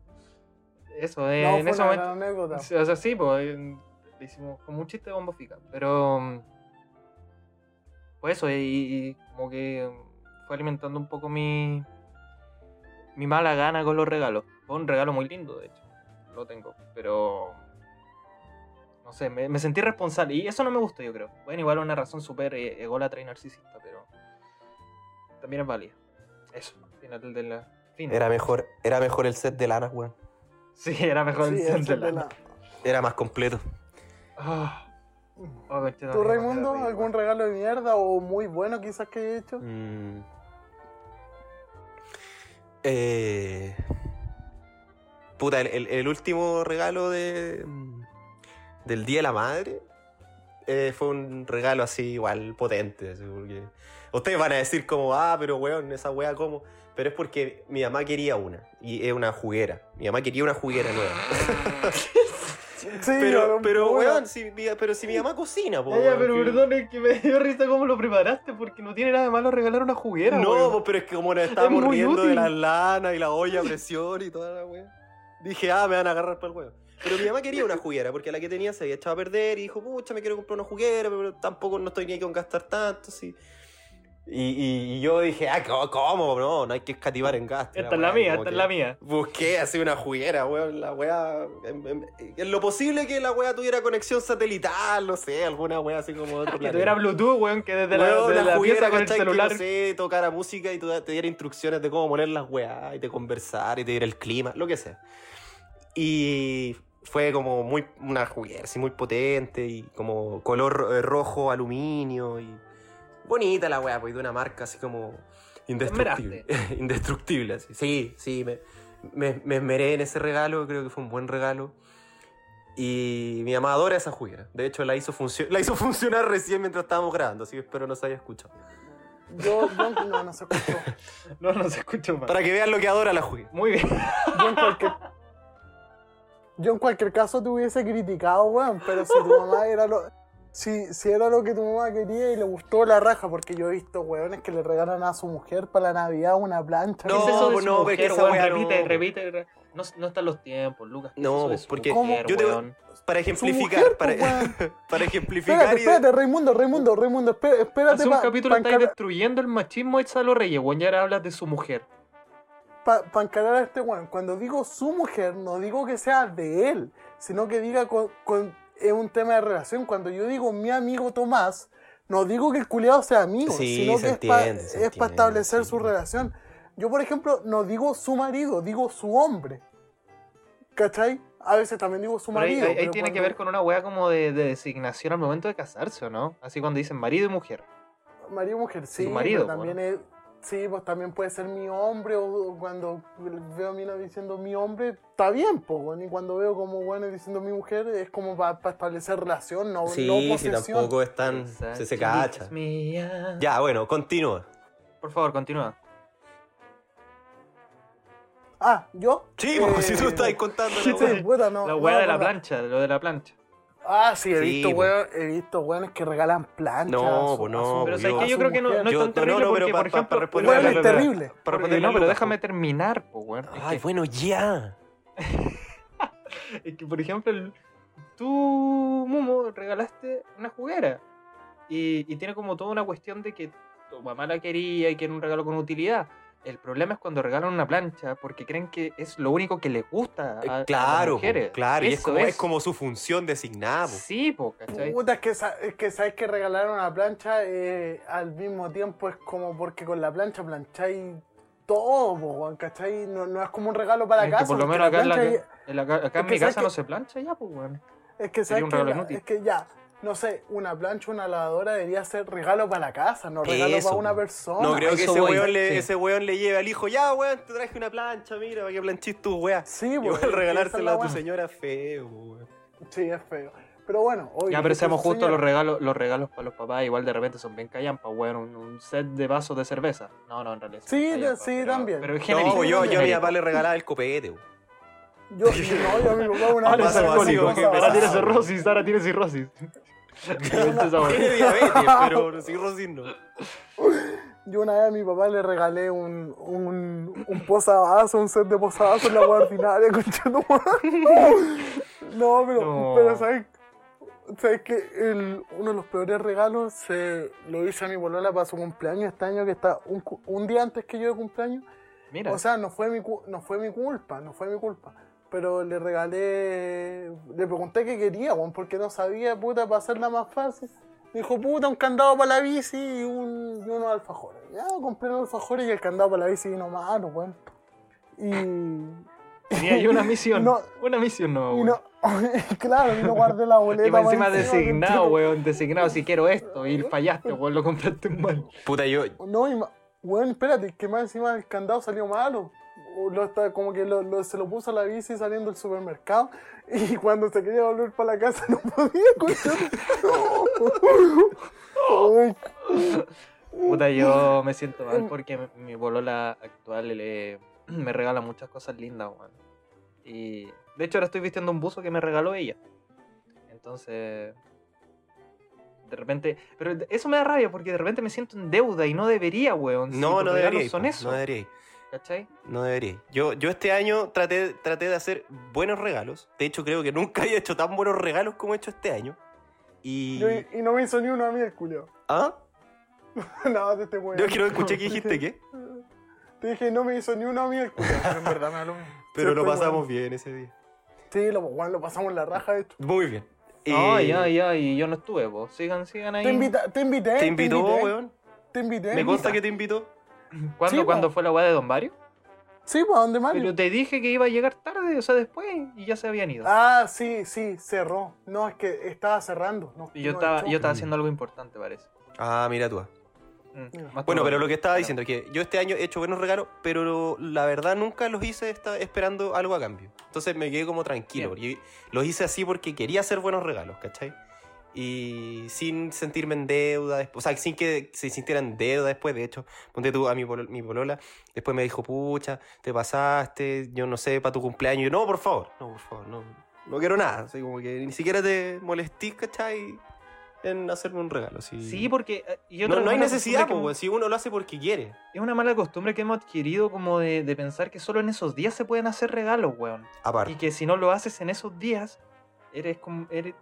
[SPEAKER 2] eso, eh,
[SPEAKER 3] No,
[SPEAKER 2] en ese
[SPEAKER 3] una
[SPEAKER 2] momento...
[SPEAKER 3] anécdota.
[SPEAKER 2] O sea, sí, pues eh, le hicimos como un chiste de bombo fica. Pero. Pues eso, y, y como que fue alimentando un poco mi. Mi mala gana con los regalos. Fue un regalo muy lindo, de hecho. Lo tengo. Pero. No sé, me, me sentí responsable. Y eso no me gustó, yo creo. Bueno, igual una razón súper eh, ególatra y narcisista, pero. También es válida. Eso, al final de la. Fin.
[SPEAKER 1] era mejor, era mejor el set de lana, weón.
[SPEAKER 2] Sí, era mejor
[SPEAKER 3] Sí,
[SPEAKER 2] el set de
[SPEAKER 3] es de
[SPEAKER 2] la-
[SPEAKER 3] la-
[SPEAKER 1] Era más completo.
[SPEAKER 2] Ah, oh, conchetumare,
[SPEAKER 3] ¿Tú, Raimundo, algún regalo de mierda o muy bueno quizás que hayas hecho?
[SPEAKER 1] Mm. Eh, puta, el, el- el último regalo de, del Día de la Madre eh, fue un regalo así igual potente. porque ustedes van a decir como, ah, pero weón, esa wea como... Pero es porque mi mamá quería una, y es una juguera. Mi mamá quería una juguera nueva.
[SPEAKER 3] Sí,
[SPEAKER 1] pero,
[SPEAKER 3] weón,
[SPEAKER 1] pero weón, si, pero si mi mamá cocina, po, weón,
[SPEAKER 2] pero
[SPEAKER 1] que-
[SPEAKER 2] perdón, es que me dio risa cómo lo preparaste, porque no tiene nada de malo regalar una juguera,
[SPEAKER 1] No,
[SPEAKER 2] weón.
[SPEAKER 1] pero es que como nos estábamos
[SPEAKER 2] muy
[SPEAKER 1] riendo de
[SPEAKER 2] útil.
[SPEAKER 1] la lana y la olla a presión y toda la wea. Dije, ah, me van a agarrar para el huevo. Pero mi mamá quería una juguera, porque la que tenía se había echado a perder y dijo, pucha, me quiero comprar una juguera, pero tampoco no estoy ni ahí con gastar tanto, sí. Y, y- y yo dije, ah, ¿cómo? No, no hay que escativar en gasto.
[SPEAKER 2] Esta es la mía, esta es la mía.
[SPEAKER 1] Busqué así una juguera, weón, la wea. En, en- en lo posible que la wea tuviera conexión satelital, no sé, alguna wea así como otro
[SPEAKER 2] Que tuviera Bluetooth, weón, que desde la,
[SPEAKER 1] Weón,
[SPEAKER 2] desde la
[SPEAKER 1] juguera,
[SPEAKER 2] pieza con el
[SPEAKER 1] ¿cachai? Que,
[SPEAKER 2] celular.
[SPEAKER 1] no sé, tocara música y te diera instrucciones de cómo poner las weas y de conversar y te diera el clima, lo que sea. Y fue como muy una juguera así muy potente y como color eh, rojo aluminio y bonita la wea, pues de una marca así como indestructible. indestructible, así. Sí, sí, me, me, me esmeré en ese regalo, creo que fue un buen regalo. Y mi mamá adora esa juguera. De hecho, la hizo, funcio- la hizo funcionar recién mientras estábamos grabando, así que espero no se haya escuchado.
[SPEAKER 3] Yo, yo no, no se escuchó.
[SPEAKER 2] No, no se escuchó más.
[SPEAKER 1] Para que vean lo que adora la juguera.
[SPEAKER 2] Muy bien.
[SPEAKER 3] Yo en cualquier, yo en cualquier caso te hubiese criticado, weón, pero si tu mamá era lo. Si, si era lo que tu mamá quería y le gustó la raja, porque yo he visto weones que le regalan a su mujer para la Navidad una plancha.
[SPEAKER 1] No,
[SPEAKER 2] ¿Qué es eso de
[SPEAKER 1] pues
[SPEAKER 2] su
[SPEAKER 1] no,
[SPEAKER 2] mujer,
[SPEAKER 1] esa
[SPEAKER 2] weón?
[SPEAKER 1] weá no.
[SPEAKER 2] Repite, repite. re- No, no están los tiempos, Lucas. ¿Qué es
[SPEAKER 1] No, porque
[SPEAKER 2] mujer,
[SPEAKER 1] yo te-
[SPEAKER 2] weón?
[SPEAKER 1] Para ejemplificar,
[SPEAKER 3] mujer,
[SPEAKER 1] para,
[SPEAKER 3] pues, weón.
[SPEAKER 1] para ejemplificar
[SPEAKER 3] Espérate,
[SPEAKER 1] y
[SPEAKER 3] espérate, Raimundo, Raimundo, Raimundo, espérate, espérate
[SPEAKER 2] Hace un
[SPEAKER 3] para
[SPEAKER 2] capítulo estáis destruyendo el machismo de Salo Reyes, weón. Y ahora hablas de su mujer.
[SPEAKER 3] Encarar a este weón. Cuando digo su mujer, no digo que sea de él, sino que diga con, con- es un tema de relación. Cuando yo digo mi amigo Tomás, no digo que el culiado sea amigo,
[SPEAKER 1] Sí,
[SPEAKER 3] sino que es para
[SPEAKER 1] entiende, entiende,
[SPEAKER 3] establecer
[SPEAKER 1] sí.
[SPEAKER 3] su relación. Yo, por ejemplo, no digo su marido, digo su hombre. ¿Cachai? A veces también digo su
[SPEAKER 2] Pero ahí,
[SPEAKER 3] marido.
[SPEAKER 2] ahí-
[SPEAKER 3] pero
[SPEAKER 2] tiene que
[SPEAKER 3] cuando-
[SPEAKER 2] ver con una weá como de, de designación al momento de casarse, ¿o no? Así cuando dicen marido y mujer.
[SPEAKER 3] Marido y mujer, sí.
[SPEAKER 2] Su marido,
[SPEAKER 3] pero también es- sí, pues también puede ser mi hombre, o cuando veo a mina diciendo mi hombre, está bien, pues, bueno, y cuando veo como bueno diciendo mi mujer, es como para establecer relación, no, no
[SPEAKER 1] Sí, si
[SPEAKER 3] posesión.
[SPEAKER 1] tampoco es tan... Se, se cacha. Ya, bueno, continúa.
[SPEAKER 2] Por favor, continúa.
[SPEAKER 3] Ah, ¿yo?
[SPEAKER 1] Sí,
[SPEAKER 3] Eh,
[SPEAKER 1] si tú estás contando la
[SPEAKER 3] Sí, no,
[SPEAKER 2] la
[SPEAKER 3] no
[SPEAKER 2] weá
[SPEAKER 3] me
[SPEAKER 2] de la plancha, lo de la plancha.
[SPEAKER 3] Ah, sí, he
[SPEAKER 1] Sí,
[SPEAKER 3] visto,
[SPEAKER 1] pues.
[SPEAKER 3] weón, he visto weones que regalan planchas.
[SPEAKER 1] No, pues no,
[SPEAKER 3] su-
[SPEAKER 2] Pero
[SPEAKER 1] yo-
[SPEAKER 2] ¿sabes
[SPEAKER 3] a
[SPEAKER 2] qué? Yo creo que no, no es
[SPEAKER 1] Yo-
[SPEAKER 2] tan
[SPEAKER 1] no,
[SPEAKER 2] terrible
[SPEAKER 1] no, pero
[SPEAKER 2] porque,
[SPEAKER 1] pa-
[SPEAKER 2] por
[SPEAKER 1] pa-
[SPEAKER 2] ejemplo...
[SPEAKER 1] para responder
[SPEAKER 3] Weón,
[SPEAKER 1] a la-
[SPEAKER 3] es terrible.
[SPEAKER 2] Porque no, pero déjame terminar, pues, weón. Es
[SPEAKER 1] Ay,
[SPEAKER 2] que-
[SPEAKER 1] bueno, ya.
[SPEAKER 2] Es que, por ejemplo, el- tú, Mumo, regalaste una juguera. Y, y tiene como toda una cuestión de que tu mamá la quería y que era un regalo con utilidad. El problema es cuando regalan una plancha porque creen que es lo único que les gusta a, a las
[SPEAKER 1] Eh, claro,
[SPEAKER 2] mujeres.
[SPEAKER 1] po, claro, y es
[SPEAKER 2] Eso
[SPEAKER 1] como, es como su función designada. po.
[SPEAKER 2] Sí, po, ¿cachai?
[SPEAKER 3] Puta, es que, es que sabes que regalar una plancha eh, al mismo tiempo es como porque con la plancha plancháis todo, po, ¿cachai? No, no es como un regalo para
[SPEAKER 2] Es que
[SPEAKER 3] casa.
[SPEAKER 2] por lo menos acá en, la,
[SPEAKER 3] plancha
[SPEAKER 2] en la- acá en
[SPEAKER 3] que
[SPEAKER 2] mi casa
[SPEAKER 3] que-
[SPEAKER 2] no se plancha ya, pues, weón.
[SPEAKER 3] Es que,
[SPEAKER 2] Sería
[SPEAKER 3] ¿sabes
[SPEAKER 2] regalo
[SPEAKER 3] La-
[SPEAKER 2] inútil.
[SPEAKER 3] es que ya, no sé, una plancha, una lavadora debería ser regalo para la casa, no regalo
[SPEAKER 1] Eso,
[SPEAKER 3] para una persona.
[SPEAKER 1] No creo que ese weón, le,
[SPEAKER 2] sí.
[SPEAKER 1] ese weón le lleve al hijo, ya weón, te traje una plancha, mira, para que planchís tus weas.
[SPEAKER 3] Sí, es
[SPEAKER 1] regalársela
[SPEAKER 3] la
[SPEAKER 1] a tu
[SPEAKER 3] weá.
[SPEAKER 1] señora es feo, weón.
[SPEAKER 3] Sí, es feo. Pero bueno, hoy.
[SPEAKER 2] Ya, pero seamos justos, los regalos, los regalos para los papás igual de repente son bien callampas, weón. Un, un set de vasos de cerveza. No, no, en realidad.
[SPEAKER 3] Sí, sí,
[SPEAKER 2] pero-
[SPEAKER 3] también.
[SPEAKER 2] Pero es
[SPEAKER 1] No,
[SPEAKER 2] genérico.
[SPEAKER 1] pues yo, yo a mi papá le regalaba el copete, weón.
[SPEAKER 3] Yo, no, yo a mi papá una
[SPEAKER 2] Ahora es alcohólico. Ahora tiene cirrosis, ahora tiene cirrosis.
[SPEAKER 1] Tiene diabetes, pero cirrosis no.
[SPEAKER 3] Yo una vez a mi papá le regalé un, un, un posavasos, un set de posavasos en la hueá ordinaria, concha tu madre. No, pero,
[SPEAKER 2] No.
[SPEAKER 3] pero ¿sabes? ¿Sabes que el, uno de los peores regalos se lo hice a mi polola para su cumpleaños este año, que está un, un día antes que yo de cumpleaños?
[SPEAKER 2] Mira,
[SPEAKER 3] O sea, no fue, mi, no fue mi culpa, no fue mi culpa. Pero le regalé, le pregunté qué quería, weón, porque no sabía, puta, para hacerla más fácil. Me dijo, puta, un candado para la bici y, un, y unos alfajores. Ya, compré los alfajores y el candado para la bici vino malo, weón. Y,
[SPEAKER 2] tenía ahí una misión.
[SPEAKER 3] No.
[SPEAKER 2] Una misión no, weón.
[SPEAKER 3] no, claro, y no guardé la boleta.
[SPEAKER 2] Y más
[SPEAKER 3] más
[SPEAKER 2] encima designado, weón, designado, si quiero esto, y fallaste, weón, lo compraste mal.
[SPEAKER 1] Puta, yo,
[SPEAKER 3] No, y ma- weón, espérate, que más encima el candado salió malo. Lo está, como que lo, lo- se lo puso a la bici saliendo del supermercado y cuando se quería volver para la casa no podía. Ay,
[SPEAKER 2] Puta, yo me siento mal porque mi, polola actual le, me regala muchas cosas lindas, weón. Y de hecho ahora estoy vistiendo un buzo que me regaló ella. Entonces, de repente, pero eso me da rabia porque de repente me siento en deuda y no debería, weón.
[SPEAKER 1] no, no debería.
[SPEAKER 2] Son eso,
[SPEAKER 1] No debería.
[SPEAKER 2] ¿Cachai?
[SPEAKER 1] No debería. Yo, yo este año traté, traté de hacer buenos regalos. De hecho, creo que nunca había hecho tan buenos regalos como he hecho este año. Y.
[SPEAKER 3] yo- y no me hizo ni uno a mí el culio.
[SPEAKER 1] ¿Ah?
[SPEAKER 3] No, te estoy
[SPEAKER 1] Yo
[SPEAKER 3] weando.
[SPEAKER 1] quiero escuché que dijiste qué.
[SPEAKER 3] Te dije, no me hizo ni uno a mí el culio. Pero en verdad me da lo mismo.
[SPEAKER 1] Pero
[SPEAKER 3] Sí,
[SPEAKER 1] lo pasamos bien ese día.
[SPEAKER 3] Sí, lo, weón, lo pasamos la raja, de hecho.
[SPEAKER 1] Muy bien.
[SPEAKER 2] Ay,
[SPEAKER 1] Eh,
[SPEAKER 2] ay, ay, y yo no estuve, vos. Sigan, sigan ahí.
[SPEAKER 3] Te, invita, te invité.
[SPEAKER 1] ¿Te invitó,
[SPEAKER 3] invité,
[SPEAKER 1] weón?
[SPEAKER 3] Te invité.
[SPEAKER 1] Me consta que te invitó.
[SPEAKER 2] ¿Cuándo,
[SPEAKER 3] Sí,
[SPEAKER 2] cuándo fue la weá de Don Mario?
[SPEAKER 3] Sí, ¿para dónde Mario?
[SPEAKER 2] Pero te dije que iba a llegar tarde, o sea, después, y ya se habían ido.
[SPEAKER 3] Ah, sí, sí, cerró. No, es que estaba cerrando. no-
[SPEAKER 2] y yo
[SPEAKER 3] no
[SPEAKER 2] estaba, yo estaba haciendo algo importante, parece.
[SPEAKER 1] Ah, mira tú.
[SPEAKER 2] Mm,
[SPEAKER 1] Bueno, pero lo que estaba diciendo es que yo este año he hecho buenos regalos, pero la verdad nunca los hice esperando algo a cambio. Entonces me quedé como tranquilo. porque los hice así porque quería hacer buenos regalos, ¿cachai? Y sin sentirme en deuda, o sea, sin que se sintiera en deuda después. De hecho, ponte tú a mi, mi polola, después me dijo, pucha, te pasaste, yo no sé, para tu cumpleaños. Y yo, no, por favor, no, por favor, no, no quiero nada. Así como que ni siquiera te molestís, ¿cachai? En hacerme un regalo.
[SPEAKER 2] Sí, porque. eh,
[SPEAKER 1] no, hay necesidad, po,
[SPEAKER 2] que-
[SPEAKER 1] weón, si uno lo hace porque quiere.
[SPEAKER 2] Es una mala costumbre que hemos adquirido como de, de pensar que solo en esos días se pueden hacer regalos, weón.
[SPEAKER 1] Aparte.
[SPEAKER 2] Y que si no lo haces en esos días, eres como. Eres...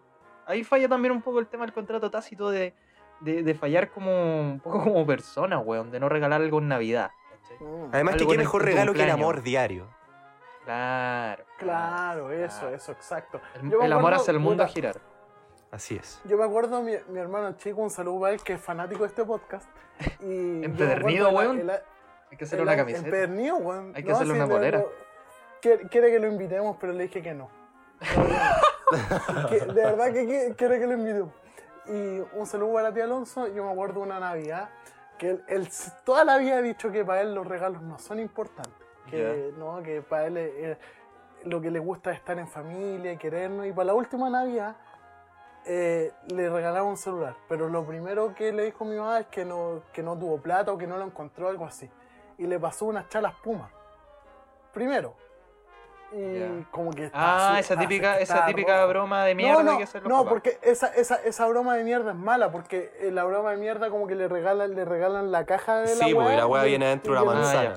[SPEAKER 2] Ahí falla también un poco el tema del contrato tácito de, de, de fallar como un poco como persona, weón, de no regalar algo en Navidad.
[SPEAKER 3] Mm,
[SPEAKER 1] Además, que qué mejor regalo que el amor diario.
[SPEAKER 2] Claro.
[SPEAKER 3] Claro, eso,
[SPEAKER 2] claro.
[SPEAKER 3] eso, exacto.
[SPEAKER 2] El, amor hace el mundo a girar.
[SPEAKER 1] Así es.
[SPEAKER 3] Yo me acuerdo, mi, mi hermano chico, un saludo para él, que es fanático de este podcast. Y
[SPEAKER 2] Empedernido, weón.
[SPEAKER 3] el- el-
[SPEAKER 2] Hay que hacerle una camiseta.
[SPEAKER 3] Empedernido, weón.
[SPEAKER 2] Hay que hacerle una
[SPEAKER 3] le-
[SPEAKER 2] polera.
[SPEAKER 3] lo- quiere, quiere que lo invitemos, pero le dije que no. Que- de verdad que quiere que lo invitemos. Y un saludo para ti, Alonso. Yo me acuerdo una Navidad que él, él toda la vida ha dicho que para él los regalos no son importantes. Que, no, que para él eh, lo que le gusta es estar en familia, querernos. Y para la última Navidad eh, le regalaron un celular. Pero lo primero que le dijo mi mamá es que no, que no tuvo plata o que no lo encontró, algo así. Y le pasó unas chalas Puma. Primero. Y
[SPEAKER 2] Ya.
[SPEAKER 3] como que...
[SPEAKER 2] Ah,
[SPEAKER 3] estaba
[SPEAKER 2] esa
[SPEAKER 3] su-
[SPEAKER 2] típica, esa típica broma de mierda
[SPEAKER 3] no, no,
[SPEAKER 2] que hacen los
[SPEAKER 3] no,
[SPEAKER 2] papás.
[SPEAKER 3] porque esa, esa, esa broma de mierda es mala, porque eh, la broma de mierda como que le regalan, le regalan la caja de la
[SPEAKER 1] Sí, porque la
[SPEAKER 3] y-
[SPEAKER 1] viene adentro de
[SPEAKER 2] Ah,
[SPEAKER 1] manzana.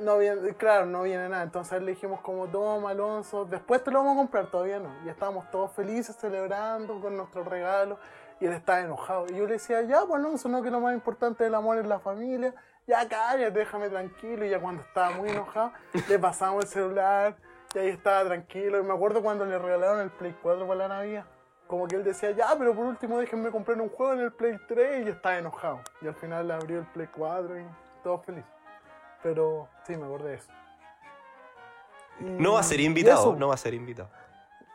[SPEAKER 3] No viene, claro, no viene nada. Entonces le dijimos como, toma Alonso, después te lo vamos a comprar, todavía no. Y estábamos todos felices celebrando con nuestro regalo y él estaba enojado. Y yo le decía, ya pues Alonso, no que lo más importante del amor es la familia. Ya cállate, déjame tranquilo. Y ya cuando estaba muy enojado, le pasamos el celular y ahí estaba tranquilo. Y me acuerdo cuando le regalaron el Play 4 para la Navidad. Como que él decía, ya, pero por último déjenme comprar un juego en el Play 3 y estaba enojado. Y al final le abrió el Play 4 y todo feliz. Pero sí, me acordé de eso. Y-
[SPEAKER 1] No va a ser invitado, no va a ser invitado.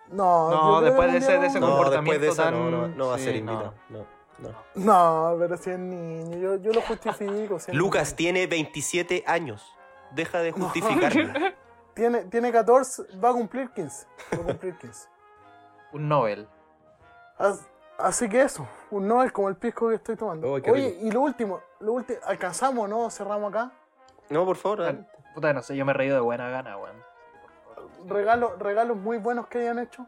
[SPEAKER 3] No,
[SPEAKER 2] No, después de ese- de ese
[SPEAKER 1] No,
[SPEAKER 2] comportamiento
[SPEAKER 1] después de esa no,
[SPEAKER 2] tan-
[SPEAKER 1] no, no va a ser invitado. No, no.
[SPEAKER 3] No, pero si es niño, yo, yo lo justifico. si
[SPEAKER 1] Lucas
[SPEAKER 3] niño.
[SPEAKER 1] tiene 27 años. Deja de justificarme.
[SPEAKER 3] tiene, tiene 14, va a cumplir 15. Va a cumplir 15.
[SPEAKER 2] Un Nobel.
[SPEAKER 3] As- Así que eso, un Nobel como el pisco que estoy tomando.
[SPEAKER 1] Oh,
[SPEAKER 3] Oye,
[SPEAKER 1] rico.
[SPEAKER 3] y lo último, lo último, ¿alcanzamos no? ¿Cerramos acá?
[SPEAKER 1] No, por favor. dale.
[SPEAKER 2] Puta, no sé, yo me he reído de buena gana, weón.
[SPEAKER 3] Regalo, regalos muy buenos que hayan hecho.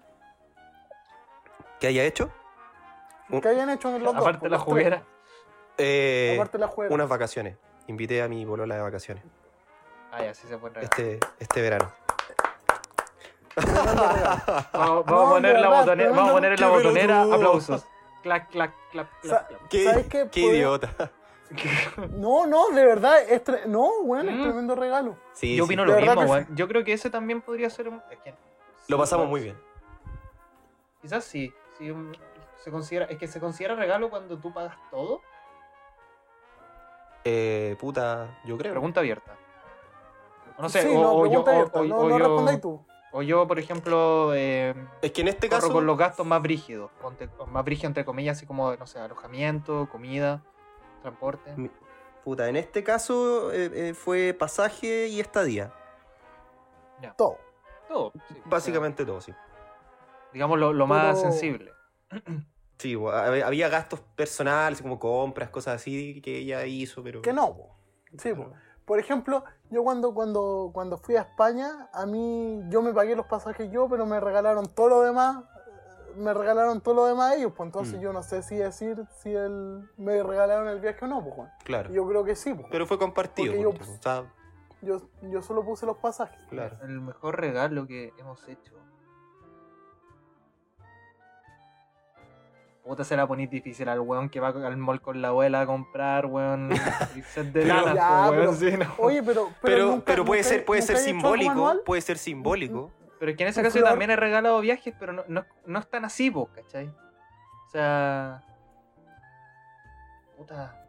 [SPEAKER 1] ¿Qué haya hecho?
[SPEAKER 3] Que hayan hecho en los dos.
[SPEAKER 2] Aparte
[SPEAKER 3] pues,
[SPEAKER 2] la
[SPEAKER 3] los tres.
[SPEAKER 2] juguera.
[SPEAKER 1] Eh,
[SPEAKER 3] Aparte la juguera.
[SPEAKER 1] unas vacaciones. Invité a mi bolola de vacaciones.
[SPEAKER 2] Ay, así se pueden regalar.
[SPEAKER 1] Este, este verano.
[SPEAKER 2] Vamos, vamos
[SPEAKER 3] No,
[SPEAKER 2] a poner la
[SPEAKER 3] verdad,
[SPEAKER 2] botonera, vamos a poner en la botonera aplausos. Clac, clac, clac, clac,
[SPEAKER 3] Sa-
[SPEAKER 2] clac.
[SPEAKER 1] Qué,
[SPEAKER 3] ¿Sabes qué?
[SPEAKER 1] qué idiota.
[SPEAKER 3] No, no, de verdad, es tre- no, bueno,
[SPEAKER 2] Mm.
[SPEAKER 3] es tremendo regalo.
[SPEAKER 1] Sí,
[SPEAKER 2] Yo
[SPEAKER 1] sí.
[SPEAKER 2] opino
[SPEAKER 3] De
[SPEAKER 2] lo mismo, weón. Yo creo que ese también podría ser un... es que-
[SPEAKER 1] Lo pasamos
[SPEAKER 2] sí,
[SPEAKER 1] muy bien.
[SPEAKER 2] Quizás sí. sí, un- se considera, es que se considera regalo cuando tú pagas todo.
[SPEAKER 1] Eh, puta, yo creo.
[SPEAKER 2] Pregunta abierta. No sé,
[SPEAKER 3] sí,
[SPEAKER 2] o,
[SPEAKER 3] no,
[SPEAKER 2] o yo, o, o-
[SPEAKER 3] no,
[SPEAKER 2] o
[SPEAKER 3] no
[SPEAKER 2] yo,
[SPEAKER 3] respondáis tú.
[SPEAKER 2] o yo, por ejemplo, eh,
[SPEAKER 1] Es que en este
[SPEAKER 2] corro
[SPEAKER 1] caso.
[SPEAKER 2] con los gastos más brígidos. más brígidos entre comillas, así como, no sé, alojamiento, comida, transporte.
[SPEAKER 1] Puta, en este caso eh, eh, fue pasaje y estadía.
[SPEAKER 3] Todo.
[SPEAKER 2] Todo. sí, o
[SPEAKER 1] Básicamente todo, sí.
[SPEAKER 2] digamos lo, lo más
[SPEAKER 3] Pero-
[SPEAKER 2] sensible.
[SPEAKER 1] Sí, bo- hab- había gastos personales, como compras, cosas así que ella hizo, pero.
[SPEAKER 3] Que no. Sí, po. Por ejemplo, yo cuando, cuando, cuando fui a España, a mí, yo me pagué los pasajes yo, pero me regalaron todo lo demás, me regalaron todo lo demás ellos, pues entonces
[SPEAKER 1] Mm.
[SPEAKER 3] yo no sé si decir si el, me regalaron el viaje o no, pues.
[SPEAKER 1] Claro.
[SPEAKER 3] Yo creo que sí, pues.
[SPEAKER 1] Pero fue compartido.
[SPEAKER 3] Porque yo- Yo, yo solo puse los pasajes.
[SPEAKER 1] claro.
[SPEAKER 2] El mejor regalo que hemos hecho. Puta, se la ponís difícil al weón que va al mall con la abuela a comprar, weón. set de
[SPEAKER 1] Pero-
[SPEAKER 2] lana,
[SPEAKER 3] Ya,
[SPEAKER 2] po, weón,
[SPEAKER 3] pero-
[SPEAKER 2] sí, no.
[SPEAKER 3] Oye, pero, pero,
[SPEAKER 1] Pero,
[SPEAKER 3] nunca-
[SPEAKER 1] pero puede
[SPEAKER 3] nunca-
[SPEAKER 1] ser, puede ser simbólico. Puede ser simbólico.
[SPEAKER 2] Pero es que en ese caso yo también he regalado viajes, pero no, no, no es tan así, ¿cachai? O sea. Puta.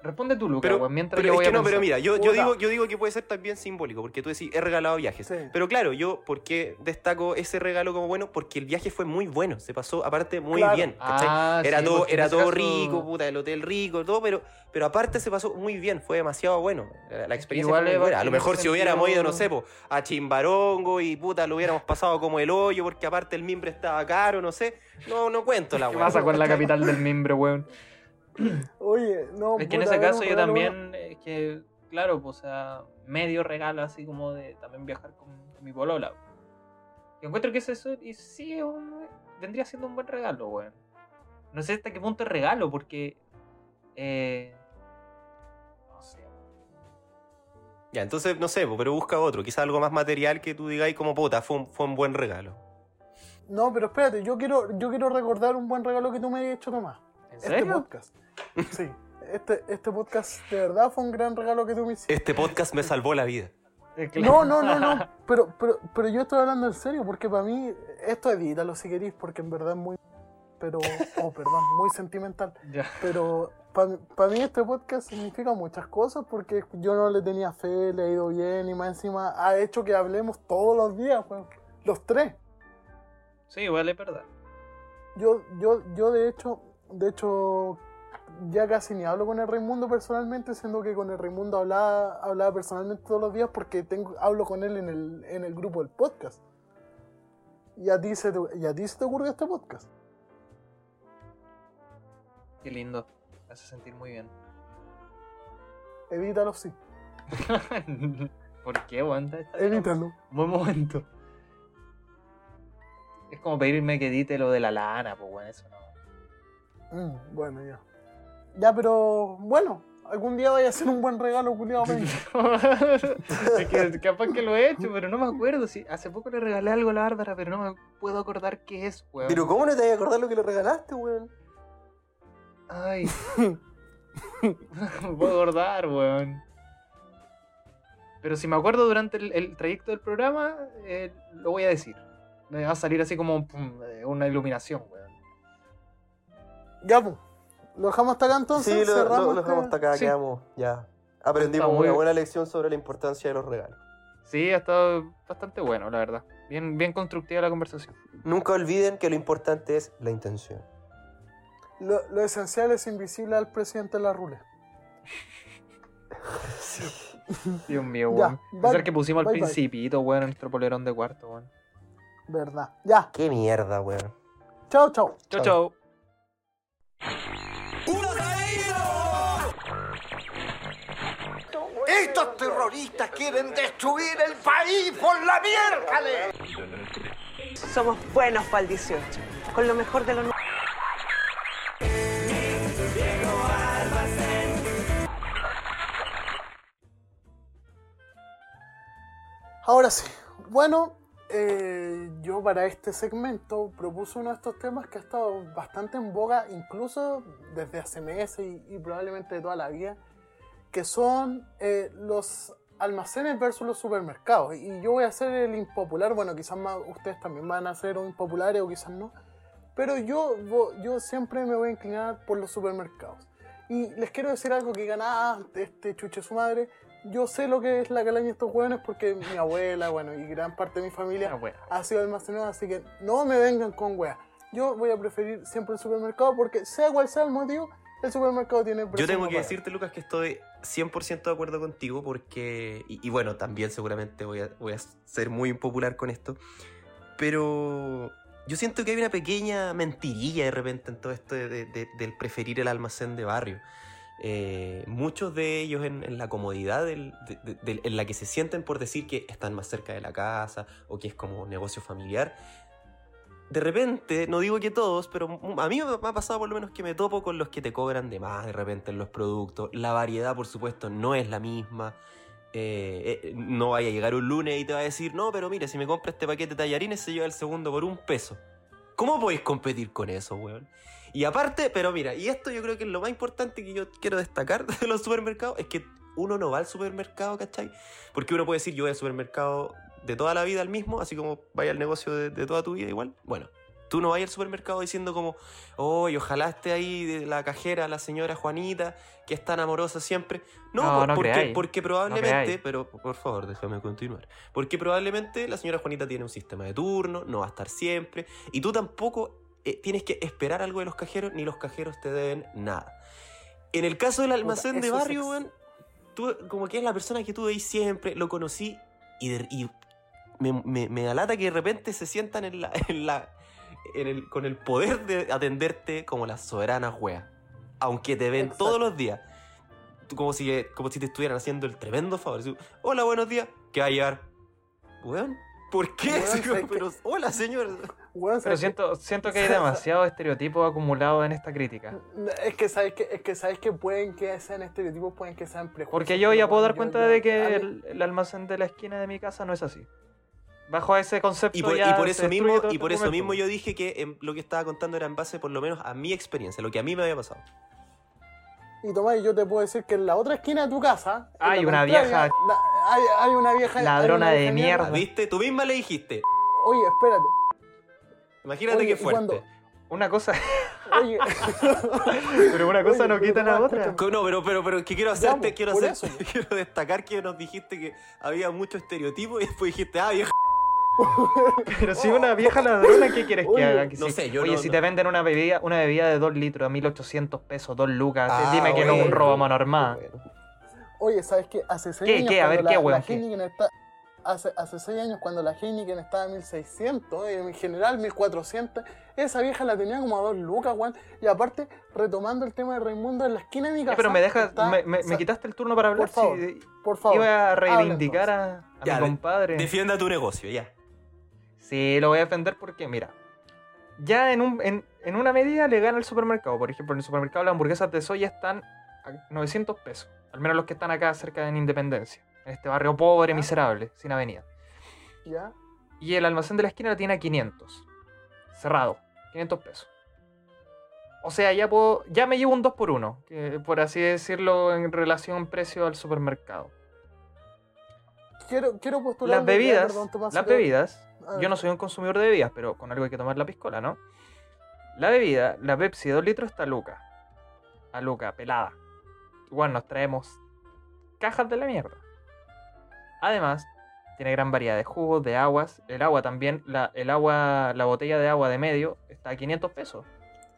[SPEAKER 2] Responde tú, Lucas,
[SPEAKER 1] Pero,
[SPEAKER 2] mientras
[SPEAKER 1] pero
[SPEAKER 2] yo
[SPEAKER 1] es
[SPEAKER 2] voy
[SPEAKER 1] que
[SPEAKER 2] a
[SPEAKER 1] no, pero mira, yo, yo, digo, yo digo que puede ser también simbólico, porque tú decís, he regalado viajes.
[SPEAKER 3] Sí.
[SPEAKER 1] Pero claro, yo, ¿por qué destaco ese regalo como bueno? Porque el viaje fue muy bueno, se pasó aparte muy
[SPEAKER 3] Claro.
[SPEAKER 1] bien.
[SPEAKER 2] Ah,
[SPEAKER 1] era
[SPEAKER 2] sí,
[SPEAKER 1] todo, era todo
[SPEAKER 2] caso-
[SPEAKER 1] rico, puta, el hotel rico, todo, pero, pero aparte se pasó muy bien, fue demasiado bueno. La, experiencia
[SPEAKER 2] Igual
[SPEAKER 1] fue muy
[SPEAKER 2] es-
[SPEAKER 1] buena. A lo mejor si hubiéramos ido, no sé, po, a Chimbarongo y puta, lo hubiéramos pasado como el hoyo, porque aparte el mimbre estaba caro, no sé. No, no cuento la
[SPEAKER 2] ¿Qué pasa con la capital del mimbre, weón?
[SPEAKER 3] Oye, no.
[SPEAKER 2] Es que en ese caso yo también, es que, claro, pues, o sea, medio regalo así como de también viajar con, con mi polola. Yo encuentro que es eso, y sí, es un- vendría siendo un buen regalo, weón. No sé hasta qué punto es regalo, porque, eh, no sé,
[SPEAKER 1] Ya, entonces, no sé, po, pero busca otro, quizás algo más material que tú digáis como puta, fue un, fue un buen regalo.
[SPEAKER 3] No, pero espérate, yo quiero, yo quiero recordar un buen regalo que tú me habías hecho, Tomás.
[SPEAKER 2] ¿en
[SPEAKER 3] Este
[SPEAKER 2] serio?
[SPEAKER 3] podcast. Sí. Este, este podcast de verdad fue un gran regalo que tú me hiciste.
[SPEAKER 1] Este podcast me salvó la vida.
[SPEAKER 3] No, no, no, no. Pero, pero, pero yo estoy hablando en serio, porque para mí, esto edítalo si queréis, porque en verdad es muy. Pero. Oh, perdón, muy sentimental.
[SPEAKER 2] Ya.
[SPEAKER 3] Pero para mí este podcast significa muchas cosas, porque yo no le tenía fe, le ha ido bien, y más encima ha hecho que hablemos todos los días, weón. Los tres.
[SPEAKER 2] Sí, igual es verdad.
[SPEAKER 3] Yo, yo, yo de hecho, de hecho, ya casi ni hablo con el Raimundo personalmente, siendo que con el Raimundo hablaba, hablaba personalmente todos los días porque tengo, hablo con él en el, en el grupo del podcast. Y a ti se te, y a ti se te ocurrió este podcast.
[SPEAKER 2] Qué lindo. Me hace sentir muy bien.
[SPEAKER 3] Edítalo, sí.
[SPEAKER 2] ¿Por qué, bien.
[SPEAKER 3] Edítalo.
[SPEAKER 2] Buen momento. Es como pedirme que edite lo de la lana, pues bueno, eso no.
[SPEAKER 3] Mm, bueno, ya. Ya, pero bueno, algún día vaya a ser un buen regalo, culiado.
[SPEAKER 2] es que capaz que lo he hecho, pero no me acuerdo. Si hace poco le regalé algo a la Bárbara, pero no me puedo acordar qué es, weón.
[SPEAKER 1] ¿cómo no te vas a acordar lo que le regalaste, weón?
[SPEAKER 2] Ay. no me puedo acordar, weón. Pero si me acuerdo durante el, el trayecto del programa, eh, lo voy a decir. Me va a salir así como pum, eh, una iluminación, weón.
[SPEAKER 3] ya, pues. ¿Lo dejamos hasta acá entonces?
[SPEAKER 1] Sí, lo, lo-
[SPEAKER 3] Cerramos
[SPEAKER 1] lo
[SPEAKER 3] este-
[SPEAKER 1] dejamos hasta acá,
[SPEAKER 2] Sí.
[SPEAKER 1] quedamos ya. Aprendimos
[SPEAKER 2] muy-
[SPEAKER 1] una buena lección sobre la importancia de los regalos.
[SPEAKER 2] Sí, ha estado bastante bueno, la verdad. Bien, bien constructiva la conversación.
[SPEAKER 1] Nunca olviden que lo importante es la intención.
[SPEAKER 3] Lo, lo esencial es invisible al presidente de la rule.
[SPEAKER 2] Dios mío, weón. Pensar que pusimos al principito, weón, en nuestro polerón de cuarto, weón.
[SPEAKER 3] Verdad. Ya.
[SPEAKER 1] Qué mierda, weón.
[SPEAKER 3] Chao, chao.
[SPEAKER 2] Chau,
[SPEAKER 1] Chao.
[SPEAKER 5] Estos terroristas quieren destruir el país por la miércoles.
[SPEAKER 7] Somos buenos para el 18, con lo mejor de lo nuestro.
[SPEAKER 3] Ahora sí. Bueno, eh, yo para este segmento propuse uno de estos temas que ha estado bastante en boga, incluso desde hace meses y, y probablemente de toda la vida, que son eh, los almacenes versus los supermercados. Y yo voy a hacer el impopular, bueno, quizás más ustedes también van a ser impopulares o quizás no, pero yo, yo siempre me voy a inclinar por los supermercados. Y les quiero decir algo que gana este chuche su madre. Yo sé lo que es la calaña de estos hueones porque mi abuela, bueno, y gran parte de mi familia ha sido almacenada, así que no me vengan con weas. Yo voy a preferir siempre el supermercado porque sea cual sea el motivo, el supermercado tiene el
[SPEAKER 1] Yo
[SPEAKER 3] precio
[SPEAKER 1] tengo que decirte, Lucas, que estoy 100% de acuerdo contigo porque, y, y bueno, también seguramente voy a, voy a ser muy impopular con esto, pero yo siento que hay una pequeña mentirilla de repente en todo esto de- de- de- del preferir el almacén de barrio. Eh, muchos de ellos en, la comodidad en la que se sienten por decir que están más cerca de la casa o que es como negocio familiar, de repente, no digo que todos, pero a mí me ha pasado por lo menos que me topo con los que te cobran de más de repente en los productos. La variedad, por supuesto, no es la misma. Eh, eh, no vaya a llegar un lunes y te va a decir, no, pero mire, si me compra este paquete de tallarines se lleva el segundo por un peso. ¿Cómo podéis competir con eso, weón? Y aparte, pero mira, y esto yo creo que es lo más importante que yo quiero destacar de los supermercados, es que uno no va al supermercado, ¿cachai? Porque uno puede decir, yo voy al supermercado de toda la vida al mismo, así como vaya al negocio de, de toda tu vida igual. Bueno, tú no vayas al supermercado diciendo como, oh, ojalá esté ahí de la cajera, la señora Juanita, que es tan amorosa siempre. No,
[SPEAKER 2] No,
[SPEAKER 1] por-
[SPEAKER 2] no
[SPEAKER 1] porque, probablemente, pero por favor, déjame continuar. Porque probablemente la señora Juanita tiene un sistema de turno, no va a estar siempre, y tú tampoco eh, tienes que esperar algo de los cajeros, ni los cajeros te deben nada. En el caso del almacén de barrio, weón, tú como que es la persona que tú veis siempre, lo conocí y, de- y me, me, me da lata que de repente se sientan en la, en la, en el, con el poder de atenderte como las soberanas weas. Aunque te ven
[SPEAKER 3] Exacto.
[SPEAKER 1] todos los días. Como si, como si te estuvieran haciendo el tremendo favor. Hola, buenos días. ¿Qué va a llevar? Weón, ¿por qué? Hola, señor.
[SPEAKER 3] Weón,
[SPEAKER 2] Pero
[SPEAKER 3] ¿sabes qué?
[SPEAKER 2] siento, siento que hay demasiado estereotipo acumulado en esta crítica.
[SPEAKER 3] Es que sabes que, es que sabes que pueden que sean estereotipos, pueden que sean prejuicios.
[SPEAKER 2] Porque yo ya puedo dar cuenta
[SPEAKER 3] yo-
[SPEAKER 2] de que
[SPEAKER 3] mí-
[SPEAKER 2] el, el almacén de la esquina de mi casa no es así. Bajo ese concepto
[SPEAKER 1] Y por,
[SPEAKER 2] ya
[SPEAKER 1] y por
[SPEAKER 2] se
[SPEAKER 1] eso mismo, y
[SPEAKER 2] este
[SPEAKER 1] por eso mismo yo dije que em, lo que estaba contando era en base por lo menos a mi experiencia, lo que a mí me había pasado.
[SPEAKER 3] Y Tomás, yo te puedo decir que en la otra esquina de tu casa.
[SPEAKER 2] Hay una vieja-
[SPEAKER 3] la- hay, hay una vieja. hay
[SPEAKER 2] Ladrona
[SPEAKER 3] una
[SPEAKER 2] de mierda.
[SPEAKER 1] ¿Viste? Tú misma le dijiste.
[SPEAKER 3] Oye, espérate.
[SPEAKER 1] Imagínate
[SPEAKER 3] Oye,
[SPEAKER 1] qué fuerte.
[SPEAKER 3] cuando-
[SPEAKER 2] Una cosa,
[SPEAKER 3] Oye.
[SPEAKER 2] pero una cosa
[SPEAKER 3] Oye,
[SPEAKER 2] no quita la otra.
[SPEAKER 3] escúchame.
[SPEAKER 1] No, pero, pero, pero que quiero hacerte,
[SPEAKER 3] pues,
[SPEAKER 1] quiero
[SPEAKER 3] por
[SPEAKER 1] hacer,
[SPEAKER 3] eso,
[SPEAKER 1] quiero destacar que nos dijiste que había mucho estereotipo y después dijiste, ah, vieja.
[SPEAKER 2] Pero si una vieja ladrona, ¿qué quieres que haga? Que
[SPEAKER 1] no
[SPEAKER 2] si-
[SPEAKER 1] sé, yo
[SPEAKER 2] Oye,
[SPEAKER 1] no-
[SPEAKER 2] si
[SPEAKER 1] no-
[SPEAKER 2] te venden una bebida, una bebida de 2 litros a 1800 pesos, 2 lucas,
[SPEAKER 1] Ah,
[SPEAKER 2] dime que no es un robo a mano armada.
[SPEAKER 1] Bueno.
[SPEAKER 3] Oye, ¿sabes qué? Hace seis
[SPEAKER 2] ¿Qué,
[SPEAKER 3] años
[SPEAKER 2] qué? A ver,
[SPEAKER 3] cuando
[SPEAKER 2] ¿qué,
[SPEAKER 3] la,
[SPEAKER 2] weón,
[SPEAKER 3] la
[SPEAKER 2] qué?
[SPEAKER 3] Está... Hace, hace seis años cuando la Heineken estaba a 1600, eh, en general 1400, esa vieja la tenía como a dos lucas, weón. Y aparte, retomando el tema de Raimundo, en la esquina de mi
[SPEAKER 2] Eh,
[SPEAKER 3] casa...
[SPEAKER 2] pero me dejas,
[SPEAKER 3] está-
[SPEAKER 2] me, me-
[SPEAKER 3] o
[SPEAKER 2] me
[SPEAKER 3] sea,
[SPEAKER 2] quitaste el turno para hablar.
[SPEAKER 3] por favor,
[SPEAKER 2] si-
[SPEAKER 3] Por favor.
[SPEAKER 2] iba a
[SPEAKER 3] habla
[SPEAKER 2] reivindicar a, a
[SPEAKER 1] Ya,
[SPEAKER 2] mi compadre.
[SPEAKER 1] Defienda tu negocio, ya.
[SPEAKER 2] Sí, lo voy a defender porque, mira, ya en, un, en, en una medida le gana el supermercado. Por ejemplo, en el supermercado las hamburguesas de soya están a 900 pesos. Al menos los que están acá cerca de Independencia. En este barrio pobre, miserable, sin avenida.
[SPEAKER 3] ¿Ya?
[SPEAKER 2] Y el almacén de la esquina lo tiene a 500. Cerrado. 500 pesos. O sea, ya puedo, ya me llevo un 2 por 1 que, por así decirlo, en relación precio al supermercado.
[SPEAKER 3] Quiero, quiero postular...
[SPEAKER 2] Las bebidas,
[SPEAKER 3] perdón,
[SPEAKER 2] las bebidas, yo no soy un consumidor de bebidas, pero con algo hay que tomar la piscola, ¿no? La bebida, la Pepsi de 2 litros está a lucas. a Luca, pelada. Bueno, nos traemos cajas de la mierda. Además, tiene gran variedad de jugos, de aguas. El agua también, la, el agua, la botella de agua de medio está a 500 pesos.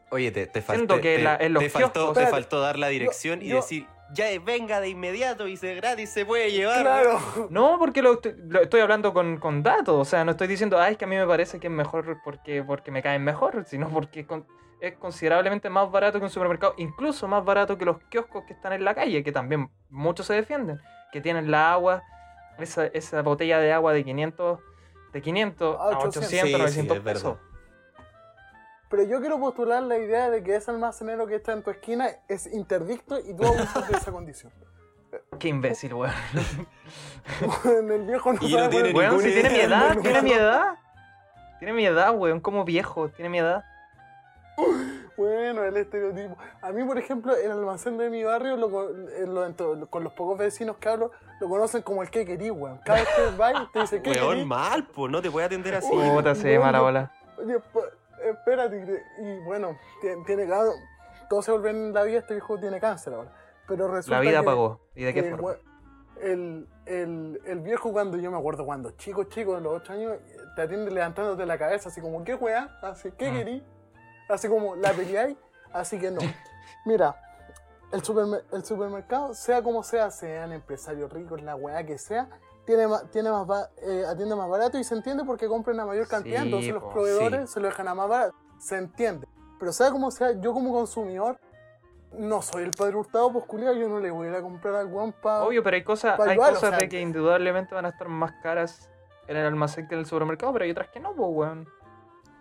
[SPEAKER 1] Oye, te, te,
[SPEAKER 2] que
[SPEAKER 1] te-
[SPEAKER 2] la- en los
[SPEAKER 1] te faltó, te faltó dar la dirección y
[SPEAKER 3] yo-
[SPEAKER 1] decir, ya venga de inmediato y se gratis se puede llevar.
[SPEAKER 3] Claro.
[SPEAKER 2] No, porque lo, estoy- lo estoy hablando con, con datos. O sea, no estoy diciendo, ay, es que a mí me parece que es mejor porque, porque me caen mejor, sino porque es con- es considerablemente más barato que un supermercado, incluso más barato que los kioscos que están en la calle, que también muchos se defienden, que tienen la agua, esa, esa botella de agua de 500, de 500
[SPEAKER 3] A
[SPEAKER 2] a
[SPEAKER 3] 800.
[SPEAKER 2] 800,
[SPEAKER 1] Sí, sí,
[SPEAKER 2] 900
[SPEAKER 1] es verdad.
[SPEAKER 2] pesos.
[SPEAKER 3] Pero yo quiero postular la idea de que ese almacenero que está en tu esquina es interdicto y tú abusas de esa condición.
[SPEAKER 2] Qué imbécil, weón.
[SPEAKER 3] Bueno, el viejo no
[SPEAKER 1] Y no
[SPEAKER 3] sabe
[SPEAKER 1] tiene
[SPEAKER 2] Weón, si tiene mi edad, tiene mi edad. Tiene mi edad, weón, como viejo, tiene mi edad.
[SPEAKER 3] Bueno, el estereotipo. A mí, por ejemplo, el almacén de mi barrio, lo eh, lo- con los pocos vecinos que hablo, lo conocen como el que querí, weón. Cada vez que vas te dice que
[SPEAKER 1] Weón, mal, pues no te puede atender así.
[SPEAKER 2] Puta, se mala bola.
[SPEAKER 3] Oye, pa- espérate, y bueno, tiene, tiene claro, todo se vuelve en la vida, este viejo tiene cáncer ahora. Pero resulta
[SPEAKER 2] La vida
[SPEAKER 3] que-
[SPEAKER 2] pagó. ¿Y de qué
[SPEAKER 3] que,
[SPEAKER 2] forma?
[SPEAKER 3] El, el, el viejo cuando yo me acuerdo cuando chico, chico, de los 8 años, te atiende levantándote la cabeza, así como, ¿qué weá? Así, ¿qué
[SPEAKER 2] Mm.
[SPEAKER 3] querí? Así como, ¿la peleáis? Así que no. Mira, el, supermer- el supermercado, sea como sea, sean empresarios ricos, la weá que sea, tiene más, tiene más ba- eh, atiende más barato y se entiende porque compran a mayor cantidad,
[SPEAKER 2] Sí,
[SPEAKER 3] entonces los
[SPEAKER 2] po,
[SPEAKER 3] proveedores
[SPEAKER 1] sí.
[SPEAKER 3] se lo dejan a más barato. Se entiende. Pero sea como sea, yo como consumidor, no soy el padre hurtado, pues culiao, yo no le voy a ir a comprar al guan pa...
[SPEAKER 2] Obvio, pero hay cosas,
[SPEAKER 3] pa'
[SPEAKER 2] hay
[SPEAKER 3] o
[SPEAKER 2] cosas
[SPEAKER 3] sea,
[SPEAKER 2] de que indudablemente van a estar más caras en el almacén que en el supermercado, pero hay otras que no, pues, weón.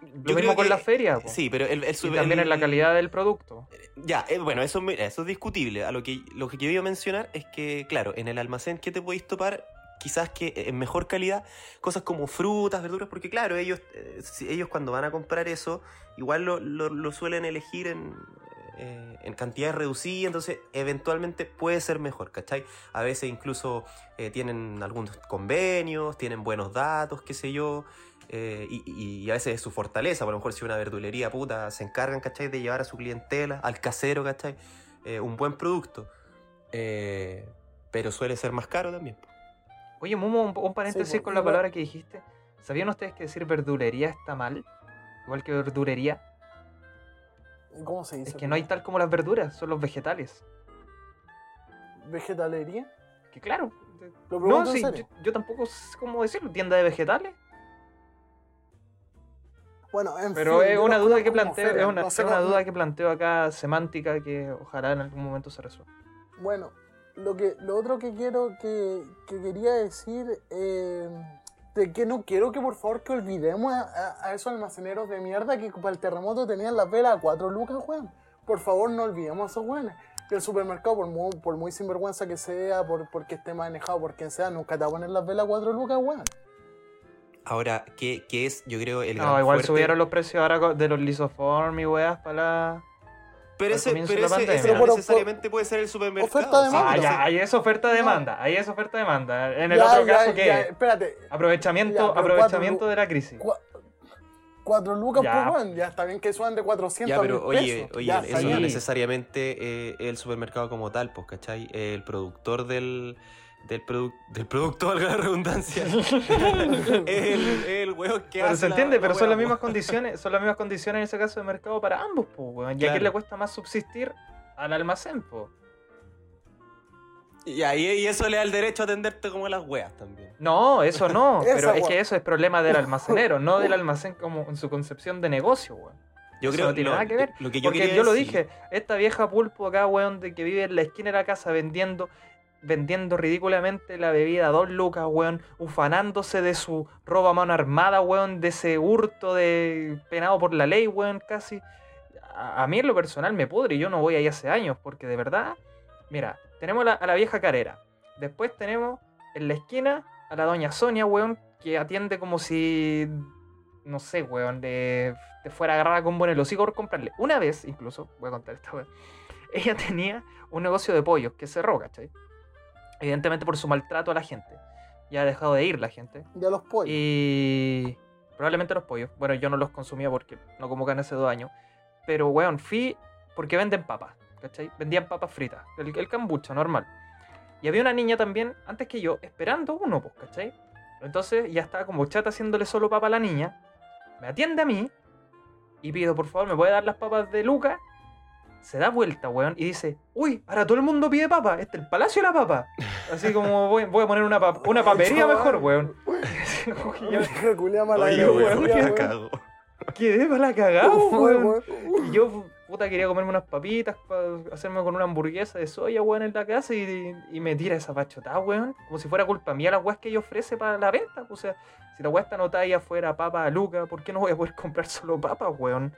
[SPEAKER 2] Lo
[SPEAKER 1] Yo
[SPEAKER 2] mismo con
[SPEAKER 1] que-
[SPEAKER 2] la feria, po.
[SPEAKER 1] Sí, pero el, el
[SPEAKER 2] Y
[SPEAKER 1] super-
[SPEAKER 2] también en la calidad del producto.
[SPEAKER 1] Ya, eh, bueno, eso, mira, eso es discutible. A lo que, lo que yo iba a mencionar es que, claro, en el almacén, ¿qué te podéis topar? Quizás que en mejor calidad, cosas como frutas, verduras, porque claro, ellos, eh, ellos cuando van a comprar eso, igual lo, lo- lo suelen elegir en, eh, en cantidades reducidas, entonces eventualmente puede ser mejor, ¿cachai? A veces incluso eh, tienen algunos convenios, tienen buenos datos, qué sé yo, eh, y, a veces es su fortaleza, por lo mejor si una verdulería puta se encargan, ¿cachai? De llevar a su clientela, al casero, ¿cachai? Eh, un buen producto. Eh, pero suele ser más caro también.
[SPEAKER 2] Oye, Mumo, un, un paréntesis
[SPEAKER 3] Sí,
[SPEAKER 2] con la palabra que dijiste. ¿Sabían ustedes que decir verdulería está mal? Igual que verdurería.
[SPEAKER 3] ¿Cómo se dice?
[SPEAKER 2] Es que no hay tal como las verduras, son los vegetales.
[SPEAKER 3] ¿Vegetalería?
[SPEAKER 2] Que claro.
[SPEAKER 3] Lo
[SPEAKER 2] No, sí, yo, yo tampoco sé cómo decirlo. Tienda de vegetales.
[SPEAKER 3] Bueno, en
[SPEAKER 2] Pero
[SPEAKER 3] fin,
[SPEAKER 2] es una duda que planteo, es una,
[SPEAKER 3] no sé
[SPEAKER 2] es una duda que planteo acá semántica que ojalá en algún momento se resuelva.
[SPEAKER 3] Bueno, lo que lo otro que quiero que, que quería decir eh, de que no quiero que por favor que olvidemos a, a- esos almaceneros de mierda que para el terremoto tenían las velas a 4 lucas, weón. Por favor, no olvidemos a esos weones. El supermercado, por muy, por muy sinvergüenza que sea, por porque esté manejado por quien sea, nunca te va a poner las velas a 4 lucas, weón.
[SPEAKER 1] Ahora, ¿qué, qué es, yo creo, el
[SPEAKER 2] No,
[SPEAKER 1] gran
[SPEAKER 2] igual
[SPEAKER 1] fuerte?
[SPEAKER 2] subieron los precios ahora de los lisoform y weas para la.
[SPEAKER 1] Pero ese, pero
[SPEAKER 2] de
[SPEAKER 1] ese, ese no
[SPEAKER 3] por-
[SPEAKER 1] necesariamente puede ser el supermercado.
[SPEAKER 3] Oferta de
[SPEAKER 1] sí,
[SPEAKER 3] mano.
[SPEAKER 2] Ah,
[SPEAKER 1] no sé.
[SPEAKER 2] ya, ahí es oferta-demanda. Ahí es oferta-demanda. En el
[SPEAKER 3] Ya,
[SPEAKER 2] otro
[SPEAKER 3] ya,
[SPEAKER 2] caso,
[SPEAKER 3] ya,
[SPEAKER 2] ¿qué?
[SPEAKER 3] espérate,
[SPEAKER 2] Aprovechamiento,
[SPEAKER 3] Ya, pero
[SPEAKER 2] aprovechamiento
[SPEAKER 3] cuatro-
[SPEAKER 2] de la crisis.
[SPEAKER 3] 4 lucas
[SPEAKER 2] Ya.
[SPEAKER 3] por weón. Ya está bien que suban de 400
[SPEAKER 1] Ya,
[SPEAKER 3] a
[SPEAKER 1] pero
[SPEAKER 3] 1000
[SPEAKER 1] oye,
[SPEAKER 3] pesos.
[SPEAKER 1] oye, eso no necesariamente eh, el supermercado como tal, pues, ¿cachai? El productor del, del, produ- del producto, valga la redundancia, es el, el weón que
[SPEAKER 2] Pero
[SPEAKER 1] hace
[SPEAKER 2] se entiende,
[SPEAKER 1] la
[SPEAKER 2] pero son las mismas condiciones, son las mismas condiciones en ese caso de mercado para ambos, pues, weón. Y
[SPEAKER 1] Claro.
[SPEAKER 2] le cuesta más subsistir al almacén, pues.
[SPEAKER 1] Y, ahí, y eso le da el derecho a atenderte como las weas también.
[SPEAKER 2] No, eso no, pero es que eso es problema del almacenero, no del almacén como en su concepción de negocio, weón.
[SPEAKER 1] Yo
[SPEAKER 2] Eso
[SPEAKER 1] creo
[SPEAKER 2] no tiene nada que ver.
[SPEAKER 1] Lo que yo
[SPEAKER 2] Porque yo lo dije, esta vieja pulpo acá, weón, de que vive en la esquina de la casa vendiendo, vendiendo ridículamente la bebida a dos lucas, weón, ufanándose de su roba a mano armada, weón, de ese hurto de penado por la ley, weón, casi. A, mí en lo personal me pudre, yo no voy ahí hace años, porque de verdad, mira, tenemos la- a la vieja carera. Después tenemos en la esquina a la doña Sonia, weón, que atiende como si, no sé, weón, de, te fuera agarrada con buen el hocico por comprarle. Una vez, incluso, voy a contar esta weón, ella tenía un negocio de pollos que cerró, ¿cachai? Evidentemente por su maltrato a la gente. Ya ha dejado de ir la gente.
[SPEAKER 3] Ya los pollos.
[SPEAKER 2] Y probablemente los pollos. Bueno, yo no los consumía porque no como carne hace dos años. Pero, weón, fui porque venden papas. ¿cachai? Vendían papas fritas, el, el cambucha, normal. Y había una niña también, antes que yo, esperando uno, pues, ¿cachai? Entonces ya estaba como chata haciéndole solo papa a la niña. Me atiende a mí y pido, por favor, ¿me puede dar las papas de Luca? Se da vuelta, weón, y dice, uy, ahora todo el mundo pide papa, este es el palacio de la papa. Así como voy, voy a poner una, pap- una papería mejor, weón.
[SPEAKER 1] Oye, weón. cago.
[SPEAKER 2] quedé para la cagada, weón.
[SPEAKER 3] weón.
[SPEAKER 2] Y yo, puta, quería comerme unas papitas para hacerme con una hamburguesa de soya, weón, en la casa y, y me tira esa pachotada, weón. Como si fuera culpa mía las weas que ella ofrece para la venta. O sea, si la wea está anotada ahí afuera, papa a Luca, ¿por qué no voy a poder comprar solo papas, weón?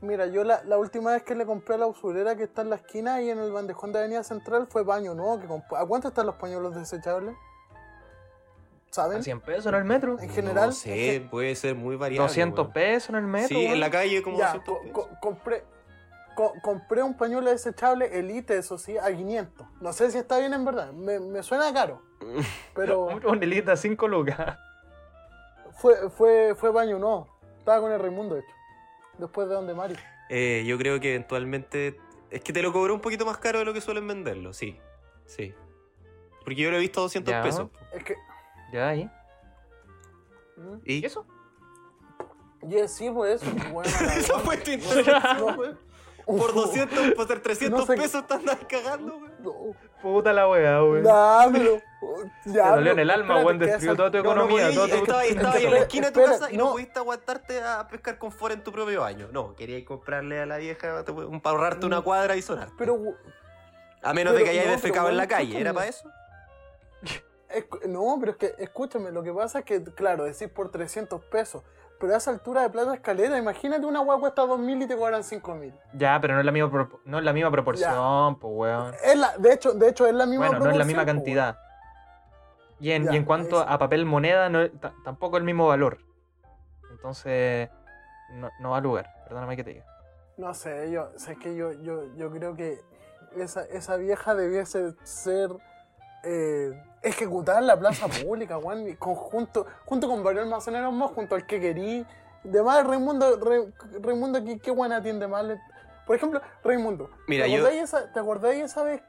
[SPEAKER 3] Mira, yo la, la última vez que le compré a la usurera que está en la esquina y en el bandejón de Avenida Central fue baño nuevo. Que ¿A cuánto están los pañuelos desechables? ¿Saben?
[SPEAKER 2] A 100 pesos en el metro.
[SPEAKER 3] En general.
[SPEAKER 1] No sé,
[SPEAKER 3] es que-
[SPEAKER 1] puede ser muy variable.
[SPEAKER 2] 200
[SPEAKER 1] weón.
[SPEAKER 2] pesos en el metro.
[SPEAKER 1] Sí, en la calle como
[SPEAKER 3] ya,
[SPEAKER 1] 200
[SPEAKER 3] co-
[SPEAKER 1] pesos.
[SPEAKER 3] co- compré, co- compré un pañuelo desechable Elite, eso sí, a 500. No sé si está bien en verdad. Me, me suena caro. Pero
[SPEAKER 2] Un elita 5 lucas.
[SPEAKER 3] fue, fue, fue baño nuevo. Estaba con el Raimundo, de hecho. Después de donde Mario.
[SPEAKER 1] Eh, yo creo que eventualmente. Es que te lo cobró un poquito más caro de lo que suelen venderlo, sí. Sí. Porque yo lo he visto a 200
[SPEAKER 2] Ya.
[SPEAKER 1] pesos.
[SPEAKER 3] Es que.
[SPEAKER 2] Ya ahí.
[SPEAKER 1] ¿Y?
[SPEAKER 2] ¿Y eso?
[SPEAKER 3] Y sí, pues eso. Bueno, la
[SPEAKER 1] Esa fue tu introducción. Por 200, por ser 300
[SPEAKER 3] No sé-
[SPEAKER 1] pesos te andas cagando.
[SPEAKER 3] No,
[SPEAKER 2] Puta la weá, weón.
[SPEAKER 3] nah, pero. Ya,
[SPEAKER 2] Te dolió en el alma, weón. Destruyó toda tu
[SPEAKER 1] No, no
[SPEAKER 2] economía.
[SPEAKER 1] podías,
[SPEAKER 2] todo tu-
[SPEAKER 1] estaba, ahí- en la esquina de tu
[SPEAKER 3] espera,
[SPEAKER 1] casa y no,
[SPEAKER 3] no.
[SPEAKER 1] pudiste aguantarte a pescar con en tu propio baño. No, querías comprarle a la vieja para ahorrarte una cuadra y sonar.
[SPEAKER 3] Pero.
[SPEAKER 1] a menos de que hayas
[SPEAKER 3] no, pero
[SPEAKER 1] defecado en la calle, ¿era para eso?
[SPEAKER 3] es- no, pero es que, escúchame, lo que pasa es que, claro, decís por 300 pesos. Pero a esa altura de plata escalera, imagínate una hueá cuesta 2000 y te cobran 5000.
[SPEAKER 2] Ya, pero no es la misma, no es la misma proporción, pues, weón.
[SPEAKER 3] Es la, de hecho, de hecho es la misma
[SPEAKER 2] Bueno, no es la
[SPEAKER 3] proporción,
[SPEAKER 2] misma
[SPEAKER 3] po,
[SPEAKER 2] cantidad. Y en,
[SPEAKER 3] Ya,
[SPEAKER 2] y en cuanto a papel moneda, no, ta- tampoco el mismo valor. Entonces, no, no va a lugar. Perdóname que te diga.
[SPEAKER 3] No sé, yo, sé que yo, yo, yo creo que esa, esa vieja debiese ser eh, ejecutada en la plaza pública, weón, y conjunto, junto con varios almaceneros más, junto al que querí. De más, Raimundo, Re- Raimundo, ¿qué, qué buena atiende mal. Por ejemplo, Raimundo,
[SPEAKER 1] Mira,
[SPEAKER 3] ¿te,
[SPEAKER 1] yo-
[SPEAKER 3] acordáis esa, ¿te acordáis esa vez?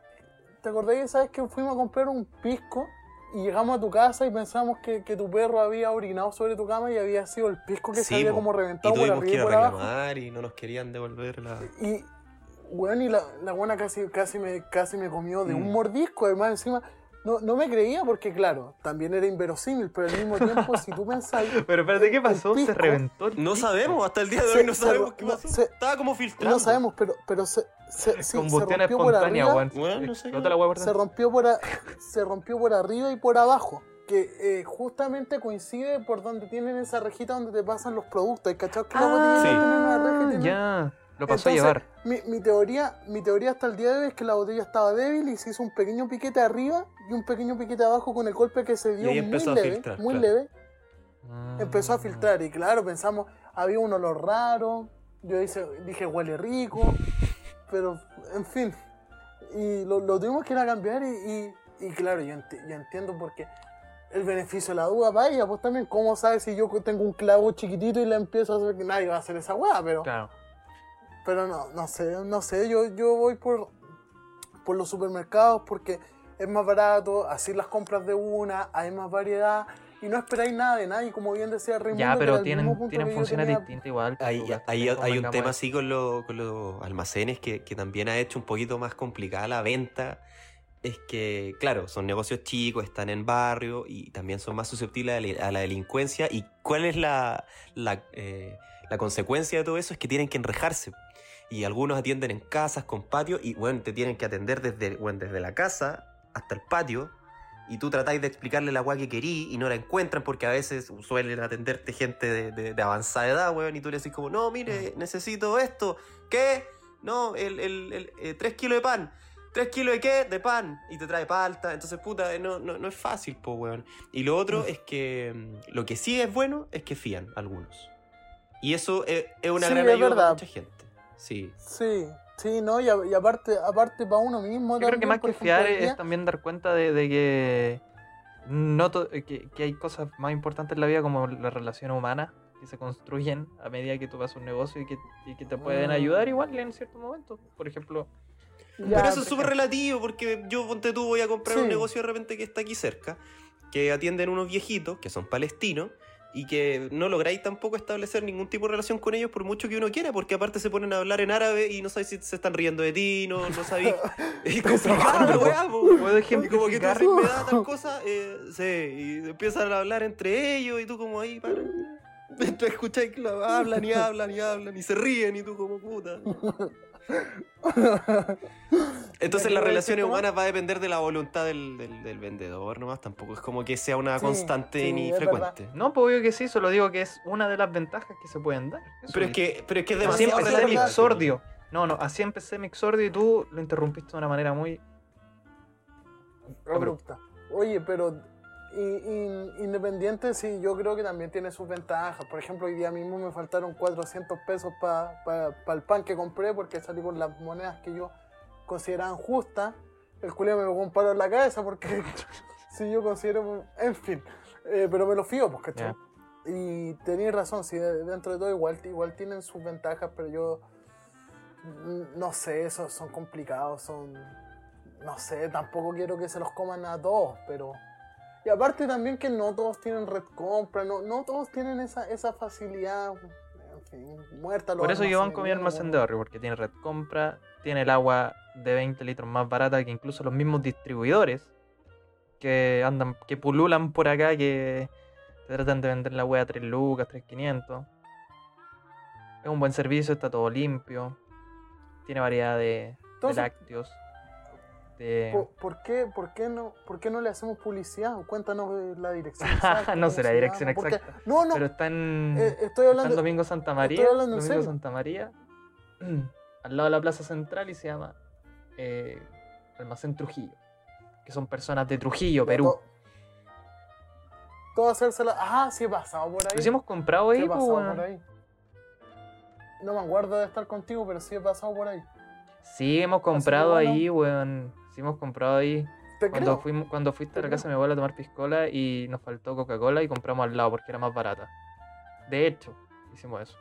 [SPEAKER 3] ¿Te acordáis esa vez que fuimos a comprar un pisco y llegamos a tu casa y pensamos que, que tu perro había orinado sobre tu cama y había sido el pisco que se había como
[SPEAKER 1] y
[SPEAKER 3] reventado por
[SPEAKER 1] tuvimos que
[SPEAKER 3] arriba
[SPEAKER 1] ir
[SPEAKER 3] y por abajo?
[SPEAKER 1] y no nos querían devolver la...
[SPEAKER 3] Y, weón, y la, la buena casi, casi, me, casi me comió de un
[SPEAKER 1] Mm.
[SPEAKER 3] mordisco, además encima. No, no me creía porque, claro, también era inverosímil, pero al mismo tiempo, si tú pensáis...
[SPEAKER 2] Pero espérate, ¿qué pasó? Se reventó el
[SPEAKER 1] No sabemos, hasta el día de
[SPEAKER 3] Se-
[SPEAKER 1] hoy no
[SPEAKER 3] se
[SPEAKER 1] sabemos
[SPEAKER 3] ro-
[SPEAKER 1] qué pasó.
[SPEAKER 3] se-
[SPEAKER 1] Estaba como filtrando.
[SPEAKER 3] No sabemos, pero, pero se, se, sí, se
[SPEAKER 2] Combustión
[SPEAKER 3] rompió por
[SPEAKER 2] espontánea,
[SPEAKER 3] arriba.
[SPEAKER 2] Weón,
[SPEAKER 1] no sé
[SPEAKER 2] la
[SPEAKER 3] se rompió por, a- se rompió por arriba y por abajo. Que eh, justamente coincide por donde tienen esa rejita donde te pasan los productos. ¿Hay cachado que la botella
[SPEAKER 1] Sí.
[SPEAKER 3] tiene una reja y tiene-
[SPEAKER 2] Ya, lo pasó
[SPEAKER 3] Entonces,
[SPEAKER 2] a llevar.
[SPEAKER 3] Mi, mi teoría, mi teoría hasta el día de hoy es que la botella estaba débil y se hizo un pequeño piquete arriba y un pequeño piquete abajo con el golpe que se dio muy
[SPEAKER 1] empezó a
[SPEAKER 3] leve,
[SPEAKER 1] filtrar,
[SPEAKER 3] muy
[SPEAKER 1] claro.
[SPEAKER 3] leve, empezó a filtrar y claro, pensamos, había un olor raro, yo hice- dije huele rico, pero en fin, y lo, lo tuvimos que ir a cambiar y, y- y claro, yo, enti- yo entiendo porque el beneficio de la duda para ella, pues también, ¿cómo sabes si yo tengo un clavo chiquitito y le empiezo a hacer que nadie va a hacer esa hueá? Pero...
[SPEAKER 2] Claro.
[SPEAKER 3] Pero no, no sé, no sé, yo, yo voy por, por los supermercados porque es más barato, así las compras de una, hay más variedad y no esperáis nada de nadie, como bien decía Raimundo.
[SPEAKER 2] Ya, pero tienen, tienen funciones
[SPEAKER 3] tenía.
[SPEAKER 2] distintas igual.
[SPEAKER 1] Hay,
[SPEAKER 2] pues,
[SPEAKER 1] hay,
[SPEAKER 2] también
[SPEAKER 1] hay un tema así con, lo- con los almacenes que, que también ha hecho un poquito más complicada la venta. Es que, claro, son negocios chicos, están en barrio y también son más susceptibles a la, a la delincuencia. ¿Y cuál es la, la, eh, la consecuencia de todo eso? Es que tienen que enrejarse. Y algunos atienden en casas, con patio, y bueno, te tienen que atender desde, bueno, desde la casa hasta el patio. Y tú tratáis de explicarle la weá que querí y no la encuentran porque a veces suelen atenderte gente de, de- de avanzada edad, weón, y tú le decís como, no, mire, necesito esto. ¿Qué? No, el, el, el, eh, tres kilos de pan. ¿Tres kilos de qué? De pan. Y te trae palta. Entonces, puta, eh, no, no, no es fácil, po, weón. Y lo otro es que mm, lo que sí es bueno es que fían algunos. Y eso es, es una
[SPEAKER 3] Sí,
[SPEAKER 1] gran
[SPEAKER 3] es
[SPEAKER 1] ayuda para mucha gente. Sí.
[SPEAKER 3] Sí, sí, no, y, a- y aparte, aparte para uno mismo.
[SPEAKER 2] Yo creo que más que fiar es también dar cuenta de, de que, no to- que, que hay cosas más importantes en la vida como las relaciones humanas que se construyen a medida que tú vas a un negocio y que, y que te pueden
[SPEAKER 3] Mm.
[SPEAKER 2] ayudar igual en ciertos momentos. Por ejemplo,
[SPEAKER 3] Ya,
[SPEAKER 1] Pero eso es súper relativo porque yo, ponte tú, voy a comprar un negocio de repente que está aquí cerca, que atienden unos viejitos, que son palestinos, y que no lográis tampoco establecer ningún tipo de relación con ellos por mucho que uno quiera, porque aparte se ponen a hablar en árabe y no sabes si se están riendo de ti, no, no sabéis. Es complicado la weá, po.
[SPEAKER 2] ¿Puedo
[SPEAKER 1] Y como que tú me da tal cosa, eh, sí, y empiezan a hablar entre ellos y tú como ahí, para. Mientras escucháis que hablan y hablan y hablan y se ríen y tú como puta. Entonces
[SPEAKER 3] ¿Qué
[SPEAKER 1] la
[SPEAKER 3] voy a
[SPEAKER 1] relación
[SPEAKER 3] decir, Tomás?
[SPEAKER 1] humana va a depender de la voluntad del, del- del vendedor nomás, tampoco es como que sea una
[SPEAKER 3] Sí,
[SPEAKER 1] constante
[SPEAKER 3] sí,
[SPEAKER 1] ni frecuente.
[SPEAKER 2] No, pues obvio que sí, solo digo que es una de las ventajas que se pueden dar. Eso
[SPEAKER 1] Pero es que, pero es que es
[SPEAKER 2] Así
[SPEAKER 1] demasiado
[SPEAKER 2] empecé
[SPEAKER 3] relativo.
[SPEAKER 2] Mixordio. No, no, así empecé Mixordio y tú lo interrumpiste de una manera muy.
[SPEAKER 3] abrupta. Oye, pero in- independiente, sí, yo creo que también tiene sus ventajas. Por ejemplo, hoy día mismo me faltaron 400 pesos para el pan que compré porque salí con las monedas que yo consideraba justas. El culio me pegó un palo en la cabeza porque si yo considero, en fin, Eh, pero me lo fío, pues, ¿cachai? Y tenéis razón, sí, de- dentro de todo igual, igual tienen sus ventajas, pero yo mm, no sé, esos son complicados, son no sé, tampoco quiero que se los coman a todos, pero... Y aparte también que no todos tienen red compra, no, no todos tienen esa, esa facilidad, en fin, muerta.
[SPEAKER 2] Por eso yo banco mi almacén de barrio, porque tiene red compra, tiene el agua de 20 litros más barata que incluso los mismos distribuidores que andan, que pululan por acá, que te tratan de vender la wea a 3 lucas, 3.500. Es un buen servicio, está todo limpio, tiene variedad de, de
[SPEAKER 3] Entonces-
[SPEAKER 2] lácteos. De...
[SPEAKER 3] ¿Por, por qué, por, qué no, ¿Por qué no le hacemos publicidad? Cuéntanos eh, la dirección.
[SPEAKER 2] No sé la dirección
[SPEAKER 3] porque-
[SPEAKER 2] exacta.
[SPEAKER 3] No, no,
[SPEAKER 2] Pero está en,
[SPEAKER 3] eh, estoy
[SPEAKER 2] está en
[SPEAKER 3] hablando...
[SPEAKER 2] Domingo Santa María.
[SPEAKER 3] estoy hablando en
[SPEAKER 2] Domingo
[SPEAKER 3] serio.
[SPEAKER 2] Santa María, al lado de la Plaza Central y se llama eh, Almacén Trujillo. Que son personas de Trujillo, Perú.
[SPEAKER 3] to- Todo hacérsela... Ah, sí he pasado por ahí.
[SPEAKER 2] Si hemos comprado
[SPEAKER 3] Sí
[SPEAKER 2] ahí, pues, weón.
[SPEAKER 3] por ahí. No me acuerdo de estar contigo, pero sí he pasado por ahí.
[SPEAKER 2] Sí, hemos comprado ahí, weón. Sí, hemos comprado ahí.
[SPEAKER 3] Te
[SPEAKER 2] Cuando,
[SPEAKER 3] creo.
[SPEAKER 2] fuimos, cuando fuiste a la casa de mi abuela a tomar piscola y nos faltó Coca-Cola y compramos al lado porque era más barata. De hecho, hicimos eso.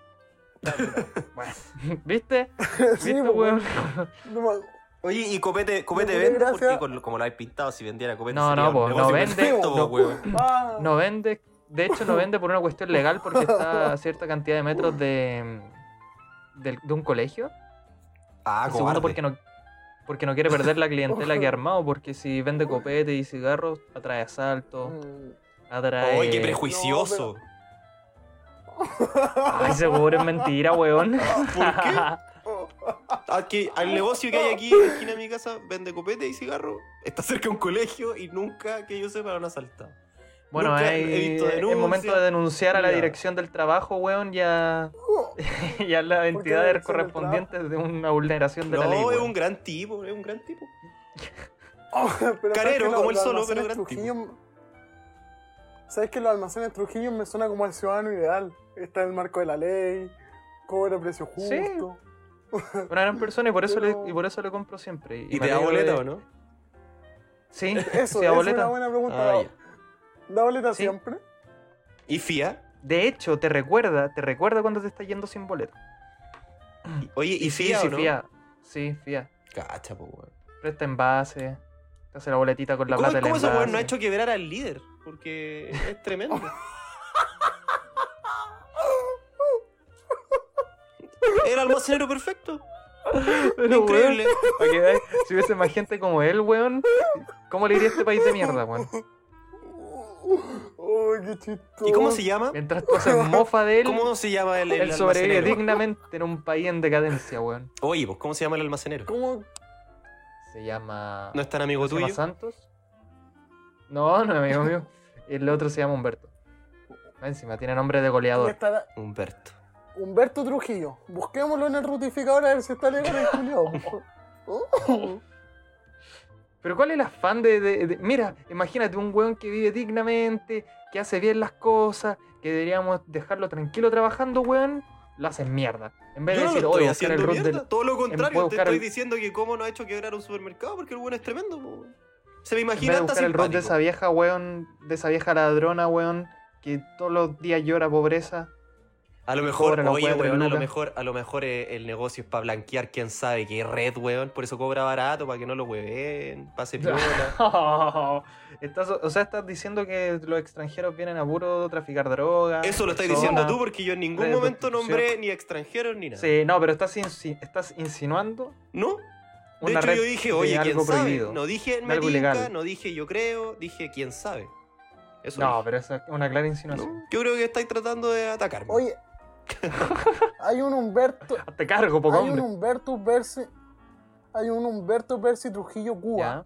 [SPEAKER 2] bueno, ¿viste?
[SPEAKER 3] Sí,
[SPEAKER 2] ¿Viste,
[SPEAKER 3] pues,
[SPEAKER 2] weón?
[SPEAKER 3] No me-
[SPEAKER 1] Oye, y Copete, Copete vende,
[SPEAKER 3] gracia.
[SPEAKER 1] porque con- como lo habéis pintado, si vendiera Copete
[SPEAKER 2] No,
[SPEAKER 1] sería
[SPEAKER 2] no, po, no vende,
[SPEAKER 1] perfecto,
[SPEAKER 2] no.
[SPEAKER 3] Ah,
[SPEAKER 2] No vende, de hecho no vende por una cuestión legal porque está a cierta cantidad de metros de, del- de un colegio.
[SPEAKER 1] Ah,
[SPEAKER 2] y segundo porque no, porque no quiere perder la clientela que ha armado, porque si vende copete y cigarros, atrae asalto,
[SPEAKER 3] mm,
[SPEAKER 2] atrae...
[SPEAKER 1] ¡Ay, qué prejuicioso!
[SPEAKER 2] Ay, seguro es mentira, weón.
[SPEAKER 1] ¿Por qué? Aquí, al negocio que hay aquí en la esquina de mi casa vende copete y cigarro. Está cerca de un colegio y nunca que yo sepa lo han asaltado.
[SPEAKER 2] Bueno,
[SPEAKER 1] Nunca
[SPEAKER 2] hay,
[SPEAKER 1] he visto
[SPEAKER 2] es momento de denunciar a la dirección del trabajo, weón, ya, ya las
[SPEAKER 3] la
[SPEAKER 2] entidades
[SPEAKER 3] dirección del
[SPEAKER 2] correspondientes de una vulneración de la
[SPEAKER 1] No,
[SPEAKER 2] ley.
[SPEAKER 1] es
[SPEAKER 2] weón.
[SPEAKER 1] un gran tipo, es un gran tipo.
[SPEAKER 3] Oh, pero
[SPEAKER 1] Carero,
[SPEAKER 3] ¿sabes que
[SPEAKER 1] como
[SPEAKER 3] los-
[SPEAKER 1] él solo,
[SPEAKER 3] almacenes
[SPEAKER 1] pero gran
[SPEAKER 3] Trujillo- ¿Sabes que los almacenes Trujillo me suena como al ciudadano ideal? Está en el marco de la ley, cobra precio
[SPEAKER 2] Sí.
[SPEAKER 3] justo.
[SPEAKER 2] Una gran persona y por eso,
[SPEAKER 3] Pero-
[SPEAKER 2] le, y por eso le compro siempre.
[SPEAKER 1] ¿Y, te da boleta
[SPEAKER 2] de-
[SPEAKER 1] o no?
[SPEAKER 2] Sí,
[SPEAKER 3] Eso,
[SPEAKER 2] sí, da
[SPEAKER 3] es una buena pregunta.
[SPEAKER 1] Ah,
[SPEAKER 3] ¿Da-
[SPEAKER 1] ya.
[SPEAKER 3] ¿Da boleta
[SPEAKER 2] Sí.
[SPEAKER 3] siempre?
[SPEAKER 1] ¿Y FIA?
[SPEAKER 2] De hecho, te recuerda, te recuerda cuando te estás yendo sin boleto.
[SPEAKER 1] Oye, ¿y,
[SPEAKER 2] sí,
[SPEAKER 1] FIA
[SPEAKER 2] sí,
[SPEAKER 1] o no?
[SPEAKER 2] fía. Sí, fía.
[SPEAKER 1] Cacha, po, weón.
[SPEAKER 2] Presta envase, te hace la boletita con la
[SPEAKER 1] ¿Cómo,
[SPEAKER 2] plata del
[SPEAKER 1] cómo ese no ha hecho quebrar al líder? Porque es tremendo. El almacenero perfecto.
[SPEAKER 2] Pero,
[SPEAKER 1] Increíble.
[SPEAKER 2] weón, para que veas, si hubiese más gente como él, weón, ¿cómo le iría a este país de mierda, weón?
[SPEAKER 3] ¡Uy, qué chistoso!
[SPEAKER 1] ¿Y cómo se llama?
[SPEAKER 2] Mientras tú haces mofa de él,
[SPEAKER 1] ¿Cómo se llama el, el
[SPEAKER 2] él sobrevive dignamente en un país en decadencia, weón.
[SPEAKER 1] Oye, pues, ¿cómo se llama el almacenero?
[SPEAKER 3] ¿Cómo?
[SPEAKER 2] Se llama...
[SPEAKER 1] ¿No es tan amigo
[SPEAKER 2] ¿Se llama
[SPEAKER 1] tuyo?
[SPEAKER 2] Santos? No, no es amigo mío. El otro se llama Humberto. Encima tiene nombre de goleador.
[SPEAKER 3] Estará
[SPEAKER 1] Humberto.
[SPEAKER 3] Humberto Trujillo. Busquémoslo en el rutificador a ver si está legal el culiao.
[SPEAKER 2] Pero ¿cuál es el afán de, de- de- Mira, imagínate un weón que vive dignamente, que hace bien las cosas, que deberíamos dejarlo tranquilo trabajando, weón, lo hacen mierda. En vez
[SPEAKER 1] Yo
[SPEAKER 2] de decir, oye, el
[SPEAKER 1] haciendo mierda.
[SPEAKER 2] del...
[SPEAKER 1] Todo lo contrario, te estoy
[SPEAKER 2] el-
[SPEAKER 1] diciendo que cómo no ha hecho quebrar un supermercado porque el weón es tremendo. po. Se me
[SPEAKER 2] En vez
[SPEAKER 1] imagina
[SPEAKER 2] de
[SPEAKER 1] hasta
[SPEAKER 2] buscar el root de esa vieja, weón, de esa vieja ladrona, weón, que todos los días llora pobreza.
[SPEAKER 1] A lo mejor, oye, weón, a lo mejor, a lo mejor eh, el negocio es para blanquear, quién sabe, que es red, weón. Por eso cobra barato, para que no lo hueven, pase piola.
[SPEAKER 2] Estás, o sea, estás diciendo que los extranjeros vienen a puro traficar drogas.
[SPEAKER 1] Eso lo estás diciendo tú porque yo en ningún momento nombré ni extranjeros ni nada.
[SPEAKER 2] Sí, no, pero estás, insi- estás insinuando
[SPEAKER 1] ¿No? De
[SPEAKER 2] una
[SPEAKER 1] hecho,
[SPEAKER 2] red
[SPEAKER 1] yo dije, oye, ¿quién
[SPEAKER 2] algo
[SPEAKER 1] sabe?
[SPEAKER 2] prohibido.
[SPEAKER 1] No dije me
[SPEAKER 2] algo
[SPEAKER 1] tinca, no dije yo creo, dije quién sabe. Eso
[SPEAKER 2] No, pero esa es una clara insinuación.
[SPEAKER 1] No, Yo creo que estáis tratando de atacarme.
[SPEAKER 3] Oye, hay un Humberto,
[SPEAKER 2] Te cargo, poco
[SPEAKER 3] hay un. Humberto Bersi, hay un Humberto Bersi Trujillo Cuba
[SPEAKER 2] Ya,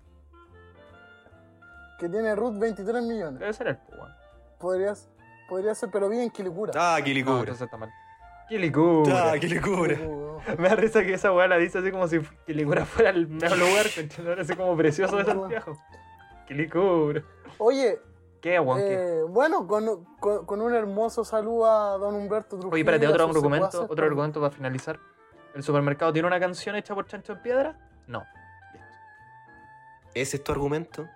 [SPEAKER 3] que tiene root 23 millones.
[SPEAKER 2] debe ser el po, weón.
[SPEAKER 3] Podría, ser, pero bien Quilicura.
[SPEAKER 1] Ah,
[SPEAKER 2] No,
[SPEAKER 1] Quilicura.
[SPEAKER 2] entonces está mal. Quilicura.
[SPEAKER 1] Ah, Quilicura.
[SPEAKER 2] Me da risa que esa weá la dice así como si Quilicura fuera el mejor lugar. Así como precioso de Santiago. Quilicura.
[SPEAKER 3] Oye,
[SPEAKER 2] ¿Qué,
[SPEAKER 3] eh, bueno, con, con- con un hermoso saludo a don Humberto Trujillo.
[SPEAKER 2] Oye, espérate, otro argumento, otro argumento para finalizar. ¿El supermercado tiene una canción hecha por Chancho en Piedra? No.
[SPEAKER 1] ¿Ese es tu argumento?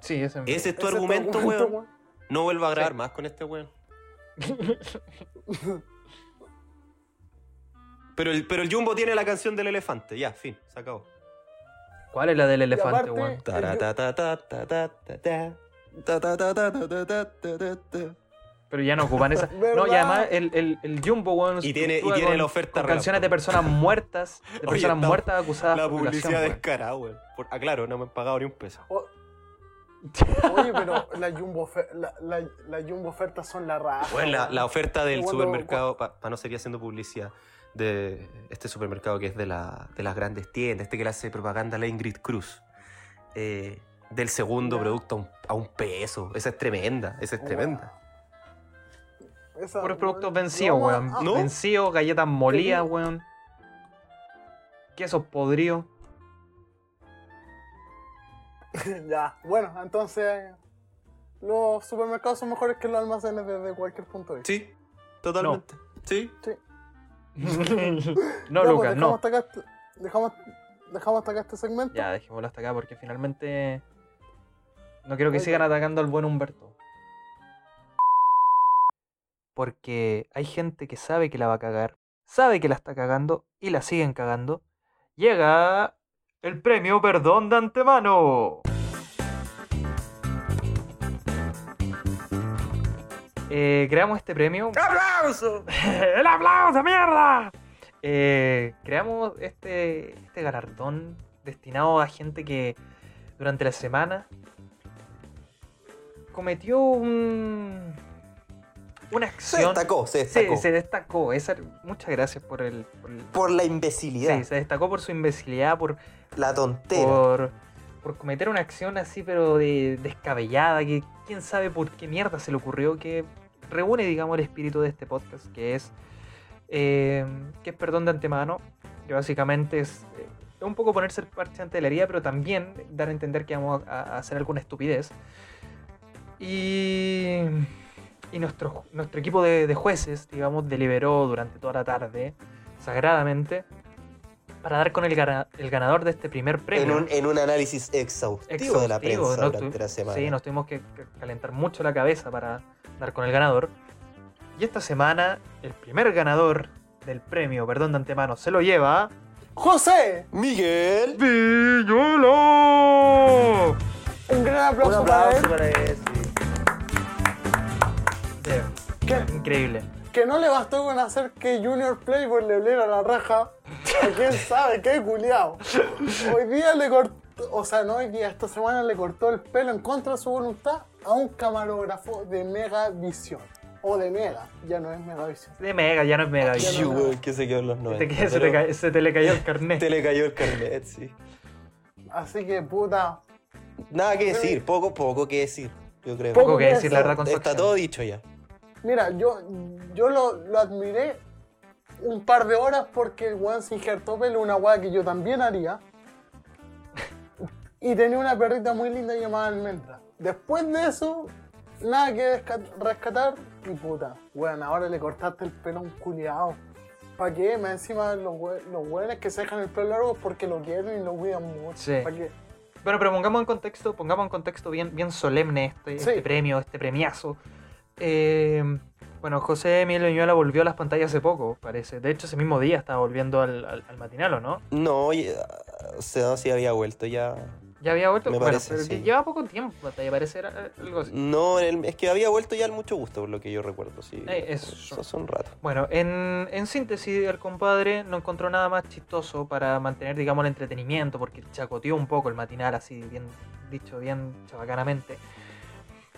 [SPEAKER 2] Sí, ese es
[SPEAKER 1] ¿Ese es tu
[SPEAKER 3] Ese es
[SPEAKER 1] argumento,
[SPEAKER 3] argumento,
[SPEAKER 1] weón?
[SPEAKER 3] weón.
[SPEAKER 1] No vuelva a grabar
[SPEAKER 2] Sí.
[SPEAKER 1] más con este weón. Pero el, pero el Jumbo tiene la canción del elefante, ya, fin, se acabó.
[SPEAKER 2] ¿Cuál es la del elefante,
[SPEAKER 3] aparte-
[SPEAKER 2] weón? Pero ya no ocupan esa.
[SPEAKER 3] ¿Verdad?
[SPEAKER 2] No, y además el, el, el Jumbo, weón.
[SPEAKER 1] Y tiene- y tiene
[SPEAKER 2] con-
[SPEAKER 1] la oferta
[SPEAKER 2] con canciones de personas muertas, de
[SPEAKER 1] Oye,
[SPEAKER 2] personas muertas acusadas
[SPEAKER 1] La
[SPEAKER 2] por
[SPEAKER 1] publicidad descarada, weón. Ah, claro, no me han pagado ni un peso.
[SPEAKER 3] O- Oye, pero la jumbo, la, la, la jumbo ofertas son la raja.
[SPEAKER 1] Bueno, la, la oferta del
[SPEAKER 3] Cuando-
[SPEAKER 1] supermercado, para no seguir haciendo publicidad, de este supermercado que es de, la, de las grandes tiendas, este que le hace propaganda a la Ingrid Cruz, eh, del segundo
[SPEAKER 3] Ya.
[SPEAKER 1] producto a un, a un peso. Esa es tremenda, esa es tremenda.
[SPEAKER 3] Esa-
[SPEAKER 2] Puros productos
[SPEAKER 3] weón,
[SPEAKER 2] vencidos, weón.
[SPEAKER 3] ah,
[SPEAKER 1] ¿No?
[SPEAKER 2] Vencidos, galletas molidas,
[SPEAKER 3] Qué
[SPEAKER 2] weón. Quesos podridos.
[SPEAKER 3] ya, bueno, entonces los supermercados son mejores que los almacenes desde cualquier punto de vista.
[SPEAKER 1] Sí, totalmente. Sí.
[SPEAKER 2] no,
[SPEAKER 3] Ya, pues,
[SPEAKER 2] Lucas,
[SPEAKER 3] dejamos
[SPEAKER 2] no.
[SPEAKER 3] Hasta acá, este- dejamos, dejamos hasta acá este segmento.
[SPEAKER 2] Ya, dejémoslo hasta acá porque finalmente. No quiero que sigan atacando al buen Humberto. Porque hay gente que sabe que la va a cagar, sabe que la está cagando y la siguen cagando. Llega el premio Perdón de Antemano. Eh, creamos este premio.
[SPEAKER 1] ¡Aplauso!
[SPEAKER 2] ¡El aplauso, mierda! Eh, creamos este, este galardón destinado a gente que durante la semana cometió un, una
[SPEAKER 1] Se
[SPEAKER 2] acción.
[SPEAKER 1] destacó, se destacó.
[SPEAKER 2] se destacó. Esa- muchas gracias por el. por el-
[SPEAKER 1] Por la imbecilidad,
[SPEAKER 2] sí, se destacó por su imbecilidad, por,
[SPEAKER 1] la tontera.
[SPEAKER 2] por, por cometer una acción así, pero de, descabellada, que quién sabe por qué mierda se le ocurrió, que reúne, digamos, el espíritu de este podcast, que es, eh, que es perdón de antemano, que básicamente es, eh, un poco ponerse el parche ante la herida, pero también dar a entender que vamos a, a hacer alguna estupidez. Y, y nuestro, nuestro equipo de, de jueces, digamos, deliberó durante toda la tarde, sagradamente, para dar con el, gana- el ganador de este primer premio.
[SPEAKER 1] En un, en un análisis exhaustivo, de la prensa
[SPEAKER 2] no
[SPEAKER 1] durante la semana.
[SPEAKER 2] Sí, nos tuvimos que calentar mucho la cabeza para dar con el ganador. Y esta semana, el primer ganador del premio, perdón de antemano, se lo lleva.
[SPEAKER 3] ¡José!
[SPEAKER 1] Miguel.
[SPEAKER 2] ¡Villolo!
[SPEAKER 3] Un gran aplauso, para él.
[SPEAKER 1] para él.
[SPEAKER 3] ¿Qué?
[SPEAKER 2] Increíble.
[SPEAKER 3] Que no le bastó con hacer que Junior Playboy le oliera la raja. ¿A quién sabe qué culiao? Hoy día le cortó, o sea, no hoy día, esta semana le cortó el pelo en contra de su voluntad a un camarógrafo de Megavisión. O de Mega, ya no es Megavisión.
[SPEAKER 2] De Mega, ya no es Mega.
[SPEAKER 3] Ya
[SPEAKER 2] Se
[SPEAKER 3] no.
[SPEAKER 1] que se quedó en los 90.
[SPEAKER 2] te, se, te ca- se te le cayó el carnet.
[SPEAKER 1] te le cayó el carnet, sí.
[SPEAKER 3] Así que puta.
[SPEAKER 1] Nada que decir, poco, poco que decir, yo creo.
[SPEAKER 2] Poco que decir, la verdad, con
[SPEAKER 1] Está todo dicho ya.
[SPEAKER 3] Mira, yo, yo lo, lo admiré un par de horas porque el weón se injertó pelo, una weá que yo también haría. Y tenía una perrita muy linda llamada Almendra. Después de eso, nada que rescatar. Y puta, weón, ahora le cortaste el pelo a un culiao. ¿Para qué? Más encima los, we- los weones que se dejan el pelo largo porque lo quieren y lo cuidan mucho.
[SPEAKER 2] Sí.
[SPEAKER 3] ¿Para qué?
[SPEAKER 2] Bueno, pero pongamos en contexto, pongamos en contexto bien, bien solemne este,
[SPEAKER 3] Sí.
[SPEAKER 2] este premio, este premiazo. Eh, Bueno, José Miguel Viñuela volvió a las pantallas hace poco, parece. De hecho, ese mismo día estaba volviendo al, al, al matinal, ¿o no?
[SPEAKER 1] No, y, ah, o sea, sí había vuelto ya.
[SPEAKER 2] Ya había vuelto.
[SPEAKER 1] Me
[SPEAKER 2] bueno,
[SPEAKER 1] parece,
[SPEAKER 2] pero
[SPEAKER 1] sí.
[SPEAKER 2] lleva poco tiempo en pantalla, parece era algo así.
[SPEAKER 1] No, el- es que había vuelto ya al mucho gusto, por lo que yo recuerdo, sí.
[SPEAKER 2] Eh, eso.
[SPEAKER 1] Eso hace un rato.
[SPEAKER 2] Bueno, en, en síntesis, el compadre no encontró nada más chistoso para mantener, digamos, el entretenimiento, porque chacoteó un poco el matinal, así, bien dicho, bien chabacanamente.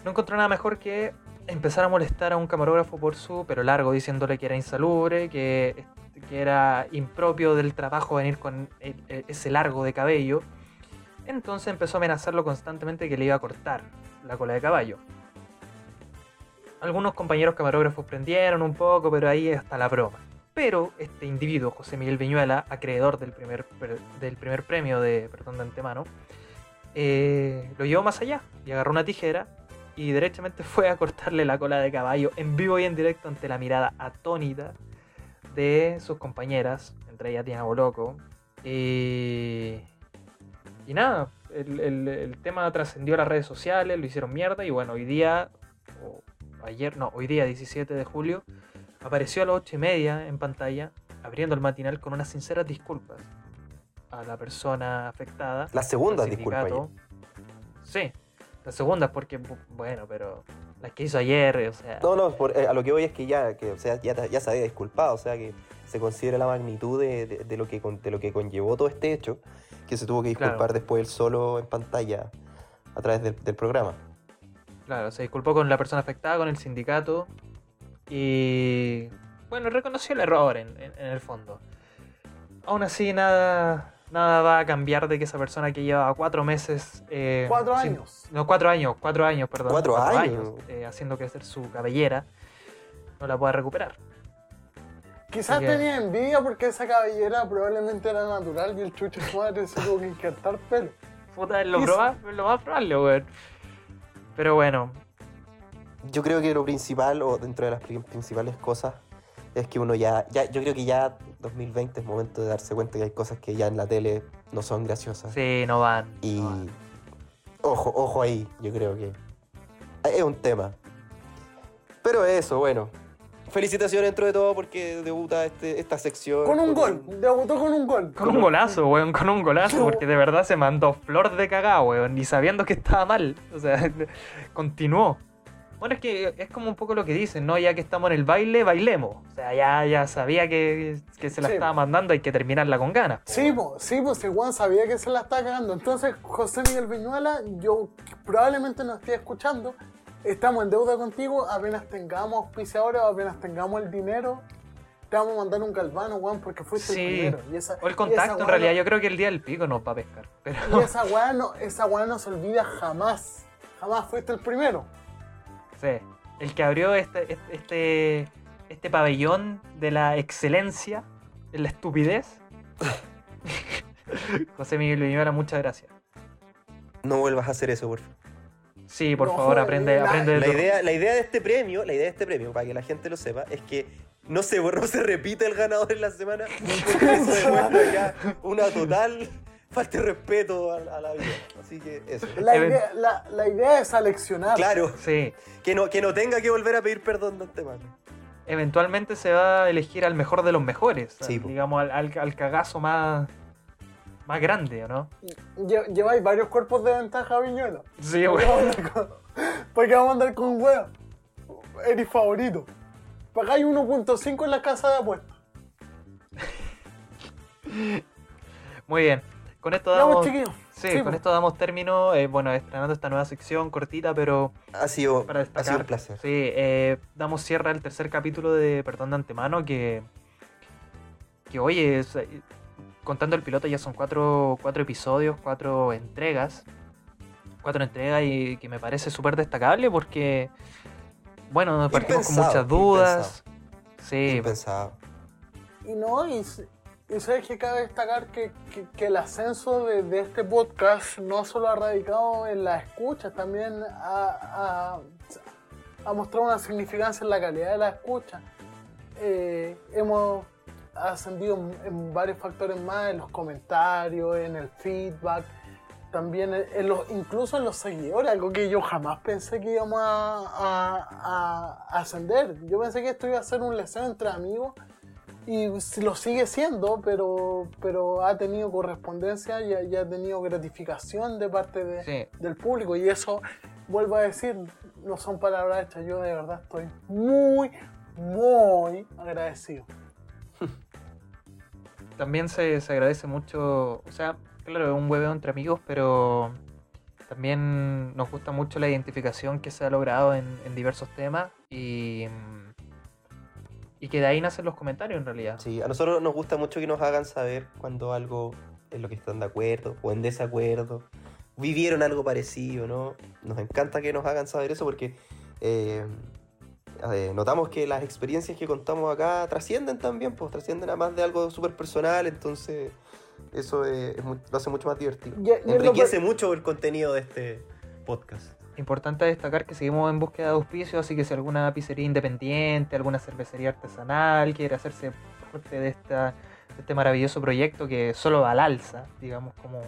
[SPEAKER 2] No encontró nada mejor que empezar a molestar a un camarógrafo por su pero largo, diciéndole que era insalubre, que, que era impropio del trabajo venir con el- el- ese largo de cabello. Entonces empezó a amenazarlo constantemente que le iba a cortar la cola de caballo. Algunos compañeros camarógrafos prendieron un poco, pero ahí hasta la broma. Pero este individuo, José Miguel Viñuela, acreedor del primer, del primer premio de Perdón de Antemano, eh, lo llevó más allá y agarró una tijera y derechamente fue a cortarle la cola de caballo en vivo y en directo ante la mirada atónita de sus compañeras, entre ellas Diana Boloco. Y, y nada, el, el- el tema trascendió a las redes sociales, lo hicieron mierda y bueno, hoy día, o ayer, no, hoy día 17 de julio, apareció a las 8 y media en pantalla, abriendo el matinal con unas sinceras disculpas a la persona afectada.
[SPEAKER 1] La segunda, disculpa.
[SPEAKER 2] Sí, las segundas porque, bu- bueno, pero las que hizo ayer, o sea...
[SPEAKER 1] No, no, por- eh, a lo que voy es que ya, que, o sea, ya, ya se había disculpado, o sea, que se considera la magnitud de, de- de lo que, de lo que conllevó todo este hecho, que se tuvo que disculpar
[SPEAKER 2] Claro.
[SPEAKER 1] después él solo en pantalla a través del, del programa.
[SPEAKER 2] Claro, se disculpó con la persona afectada, con el sindicato y bueno, reconoció el error en, en- en el fondo. Aún así, nada, nada va a cambiar de que esa persona que lleva cuatro meses... eh,
[SPEAKER 3] Cuatro
[SPEAKER 2] sin-
[SPEAKER 3] años.
[SPEAKER 2] no, cuatro años, cuatro años, perdón.
[SPEAKER 1] ¿Cuatro años?
[SPEAKER 2] eh, haciendo crecer su cabellera, no la pueda recuperar.
[SPEAKER 3] Quizás
[SPEAKER 2] que-
[SPEAKER 3] tenía envidia porque esa cabellera probablemente era natural y el chucho madre se tuvo que injertar pelo.
[SPEAKER 2] Puta, es lo, proba- lo más probable, weón. Pero bueno,
[SPEAKER 1] Yo creo que lo principal, o dentro de las pri- principales cosas, es que uno ya, ya, yo creo que ya 2020 es momento de darse cuenta que hay cosas que ya en la tele no son graciosas.
[SPEAKER 2] sí, no van.
[SPEAKER 1] Y
[SPEAKER 2] no van.
[SPEAKER 1] ojo, ojo ahí, yo creo que es un tema. Pero eso, bueno. Felicitaciones dentro de todo porque debuta este, esta sección.
[SPEAKER 3] Con un gol, debutó con un gol.
[SPEAKER 2] Con un golazo, weón, con un golazo, porque de verdad se mandó flor de cagada, weón, ni sabiendo que estaba mal. O sea, continuó. Bueno, es que es como un poco lo que dicen, ¿no? Ya que estamos en el baile, bailemos. O sea, ya, ya sabía que, que se la
[SPEAKER 3] Sí.
[SPEAKER 2] estaba mandando, hay que terminarla con ganas.
[SPEAKER 3] Sí, po, sí, pues el Juan sabía que se la estaba cagando. Entonces, José Miguel Viñuela, yo probablemente no esté escuchando. Estamos en deuda contigo. Apenas tengamos auspiciadores, apenas tengamos el dinero, te vamos a mandar un galvano, Juan, porque fuiste
[SPEAKER 2] Sí.
[SPEAKER 3] el primero. Y esa,
[SPEAKER 2] O el contacto, en realidad,
[SPEAKER 3] no-
[SPEAKER 2] yo creo que el día del pico nos va a pescar. Pero
[SPEAKER 3] Y esa weá no, esa no se olvida jamás. Jamás fuiste el primero.
[SPEAKER 2] Sí, el que abrió este, este, este, este pabellón de la excelencia, de la estupidez. José Miguel Viñuela, muchas gracias.
[SPEAKER 1] No vuelvas a hacer eso, por favor.
[SPEAKER 2] Sí, por
[SPEAKER 3] No,
[SPEAKER 2] favor, aprende,
[SPEAKER 3] la-
[SPEAKER 2] aprende de
[SPEAKER 1] La
[SPEAKER 2] tu-
[SPEAKER 1] idea, la idea de este premio, la idea de este premio, para que la gente lo sepa, es que no se, no se repite el ganador en la semana, porque eso demuestra ya una total falta de respeto a, a la vida. Así que eso.
[SPEAKER 3] La idea, la, la idea es aleccionar.
[SPEAKER 1] Claro,
[SPEAKER 2] Sí,
[SPEAKER 1] que no, que no tenga que volver a pedir perdón de antemano.
[SPEAKER 2] eventualmente se va a elegir al mejor de los mejores.
[SPEAKER 1] Sí,
[SPEAKER 2] al- digamos, al, al- al cagazo más, más grande, ¿o no?
[SPEAKER 3] Lle- Lleváis varios cuerpos de ventaja, Viñuela.
[SPEAKER 2] Sí,
[SPEAKER 3] ¿Por qué
[SPEAKER 2] güey.
[SPEAKER 3] vamos a andar con- ¿Por qué vamos a andar con hueá? Eres favorito. Pagáis 1.5 en la casa de apuestas.
[SPEAKER 2] Muy bien. Con esto
[SPEAKER 3] Vamos,
[SPEAKER 2] damos.
[SPEAKER 3] chiquillos.
[SPEAKER 2] Sí,
[SPEAKER 3] Sí,
[SPEAKER 2] con
[SPEAKER 3] po.
[SPEAKER 2] esto damos término. eh, bueno, estrenando esta nueva sección cortita, pero
[SPEAKER 1] Ha sido,
[SPEAKER 2] para
[SPEAKER 1] ha sido un placer.
[SPEAKER 2] Sí, eh, damos cierre al tercer capítulo de Perdón de Antemano, que. Que oye, es, eh, contando el piloto ya son cuatro, cuatro episodios, cuatro entregas. Cuatro entregas y que me parece súper destacable porque. Bueno, partimos con muchas dudas. Sí,
[SPEAKER 1] Impensado.
[SPEAKER 3] Y no, y, s- y sabes que cabe destacar que, que- el ascenso de, de este podcast no solo ha radicado en la escucha, también ha, ha- mostrado una significancia en la calidad de la escucha. Eh, hemos ascendido en, varios factores más, en los comentarios, en el feedback. también en- en los, incluso en los seguidores, algo que yo jamás pensé que íbamos a, a- a ascender. Yo pensé que esto iba a ser un leseo entre amigos y lo sigue siendo, pero, pero ha tenido correspondencia y ha, y ha tenido gratificación de parte de,
[SPEAKER 2] Sí.
[SPEAKER 3] del público y eso, vuelvo a decir, no son palabras hechas, yo de verdad estoy muy, muy agradecido.
[SPEAKER 2] También se, se agradece mucho, o sea, claro, es un hueveo entre amigos, pero también nos gusta mucho la identificación que se ha logrado en, en diversos temas y, mm, y que de ahí nacen los comentarios en realidad.
[SPEAKER 1] Sí, a nosotros nos gusta mucho que nos hagan saber cuando algo es lo que están de acuerdo o en desacuerdo. Vivieron algo parecido, ¿no? Nos encanta que nos hagan saber eso porque eh, eh, notamos que las experiencias que contamos acá trascienden también, pues trascienden a más de algo súper personal, entonces eso es lo hace mucho más divertido. Enriquece mucho el contenido de este podcast.
[SPEAKER 2] Importante destacar que seguimos en búsqueda de auspicios, así que si alguna pizzería independiente, alguna cervecería artesanal quiere hacerse parte de, esta, de este maravilloso proyecto que solo va al alza, digamos, como,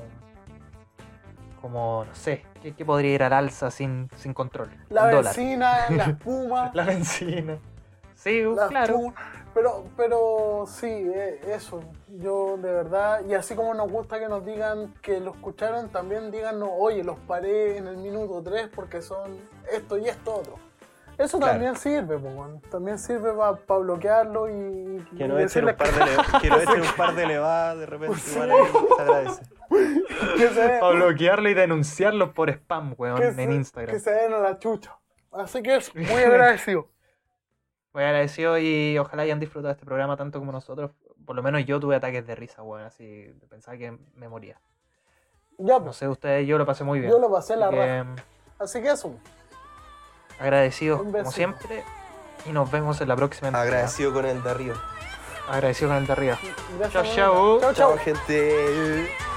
[SPEAKER 2] como no sé, ¿qué, qué podría ir al alza sin, sin control?
[SPEAKER 3] La benzina, la espuma.
[SPEAKER 2] La benzina. Sí,
[SPEAKER 3] la
[SPEAKER 2] claro.
[SPEAKER 3] espuma. Pero, pero sí, eh, eso. Yo de verdad, y así como nos gusta que nos digan que lo escucharon, también díganos, oye, los paré en el minuto 3 porque son esto y esto otro. Eso
[SPEAKER 1] Claro.
[SPEAKER 3] también sirve, pues, bueno. también sirve para bloquearlo y,
[SPEAKER 1] Que no echen un par de, que no echen un par de levadas de repente, igual se agradece.
[SPEAKER 2] Para bloquearlo y denunciarlo por spam, weón,
[SPEAKER 3] que
[SPEAKER 2] en
[SPEAKER 3] se-
[SPEAKER 2] Instagram.
[SPEAKER 3] que se den a la chucha. Así que es muy agradecido.
[SPEAKER 2] Muy agradecido y ojalá hayan disfrutado este programa tanto como nosotros. Por lo menos yo tuve ataques de risa, weón, así pensaba que me moría.
[SPEAKER 3] Ya,
[SPEAKER 2] No
[SPEAKER 3] pues,
[SPEAKER 2] sé ustedes, yo lo pasé muy bien.
[SPEAKER 3] yo lo pasé la
[SPEAKER 2] Así
[SPEAKER 3] raja.
[SPEAKER 2] que,
[SPEAKER 3] Así que eso.
[SPEAKER 2] agradecidos como siempre y nos vemos en la próxima.
[SPEAKER 1] Agradecido con el de arriba.
[SPEAKER 2] Agradecido con el de arriba. Chao.
[SPEAKER 3] Chao,
[SPEAKER 1] Chao,
[SPEAKER 3] chao.
[SPEAKER 1] gente.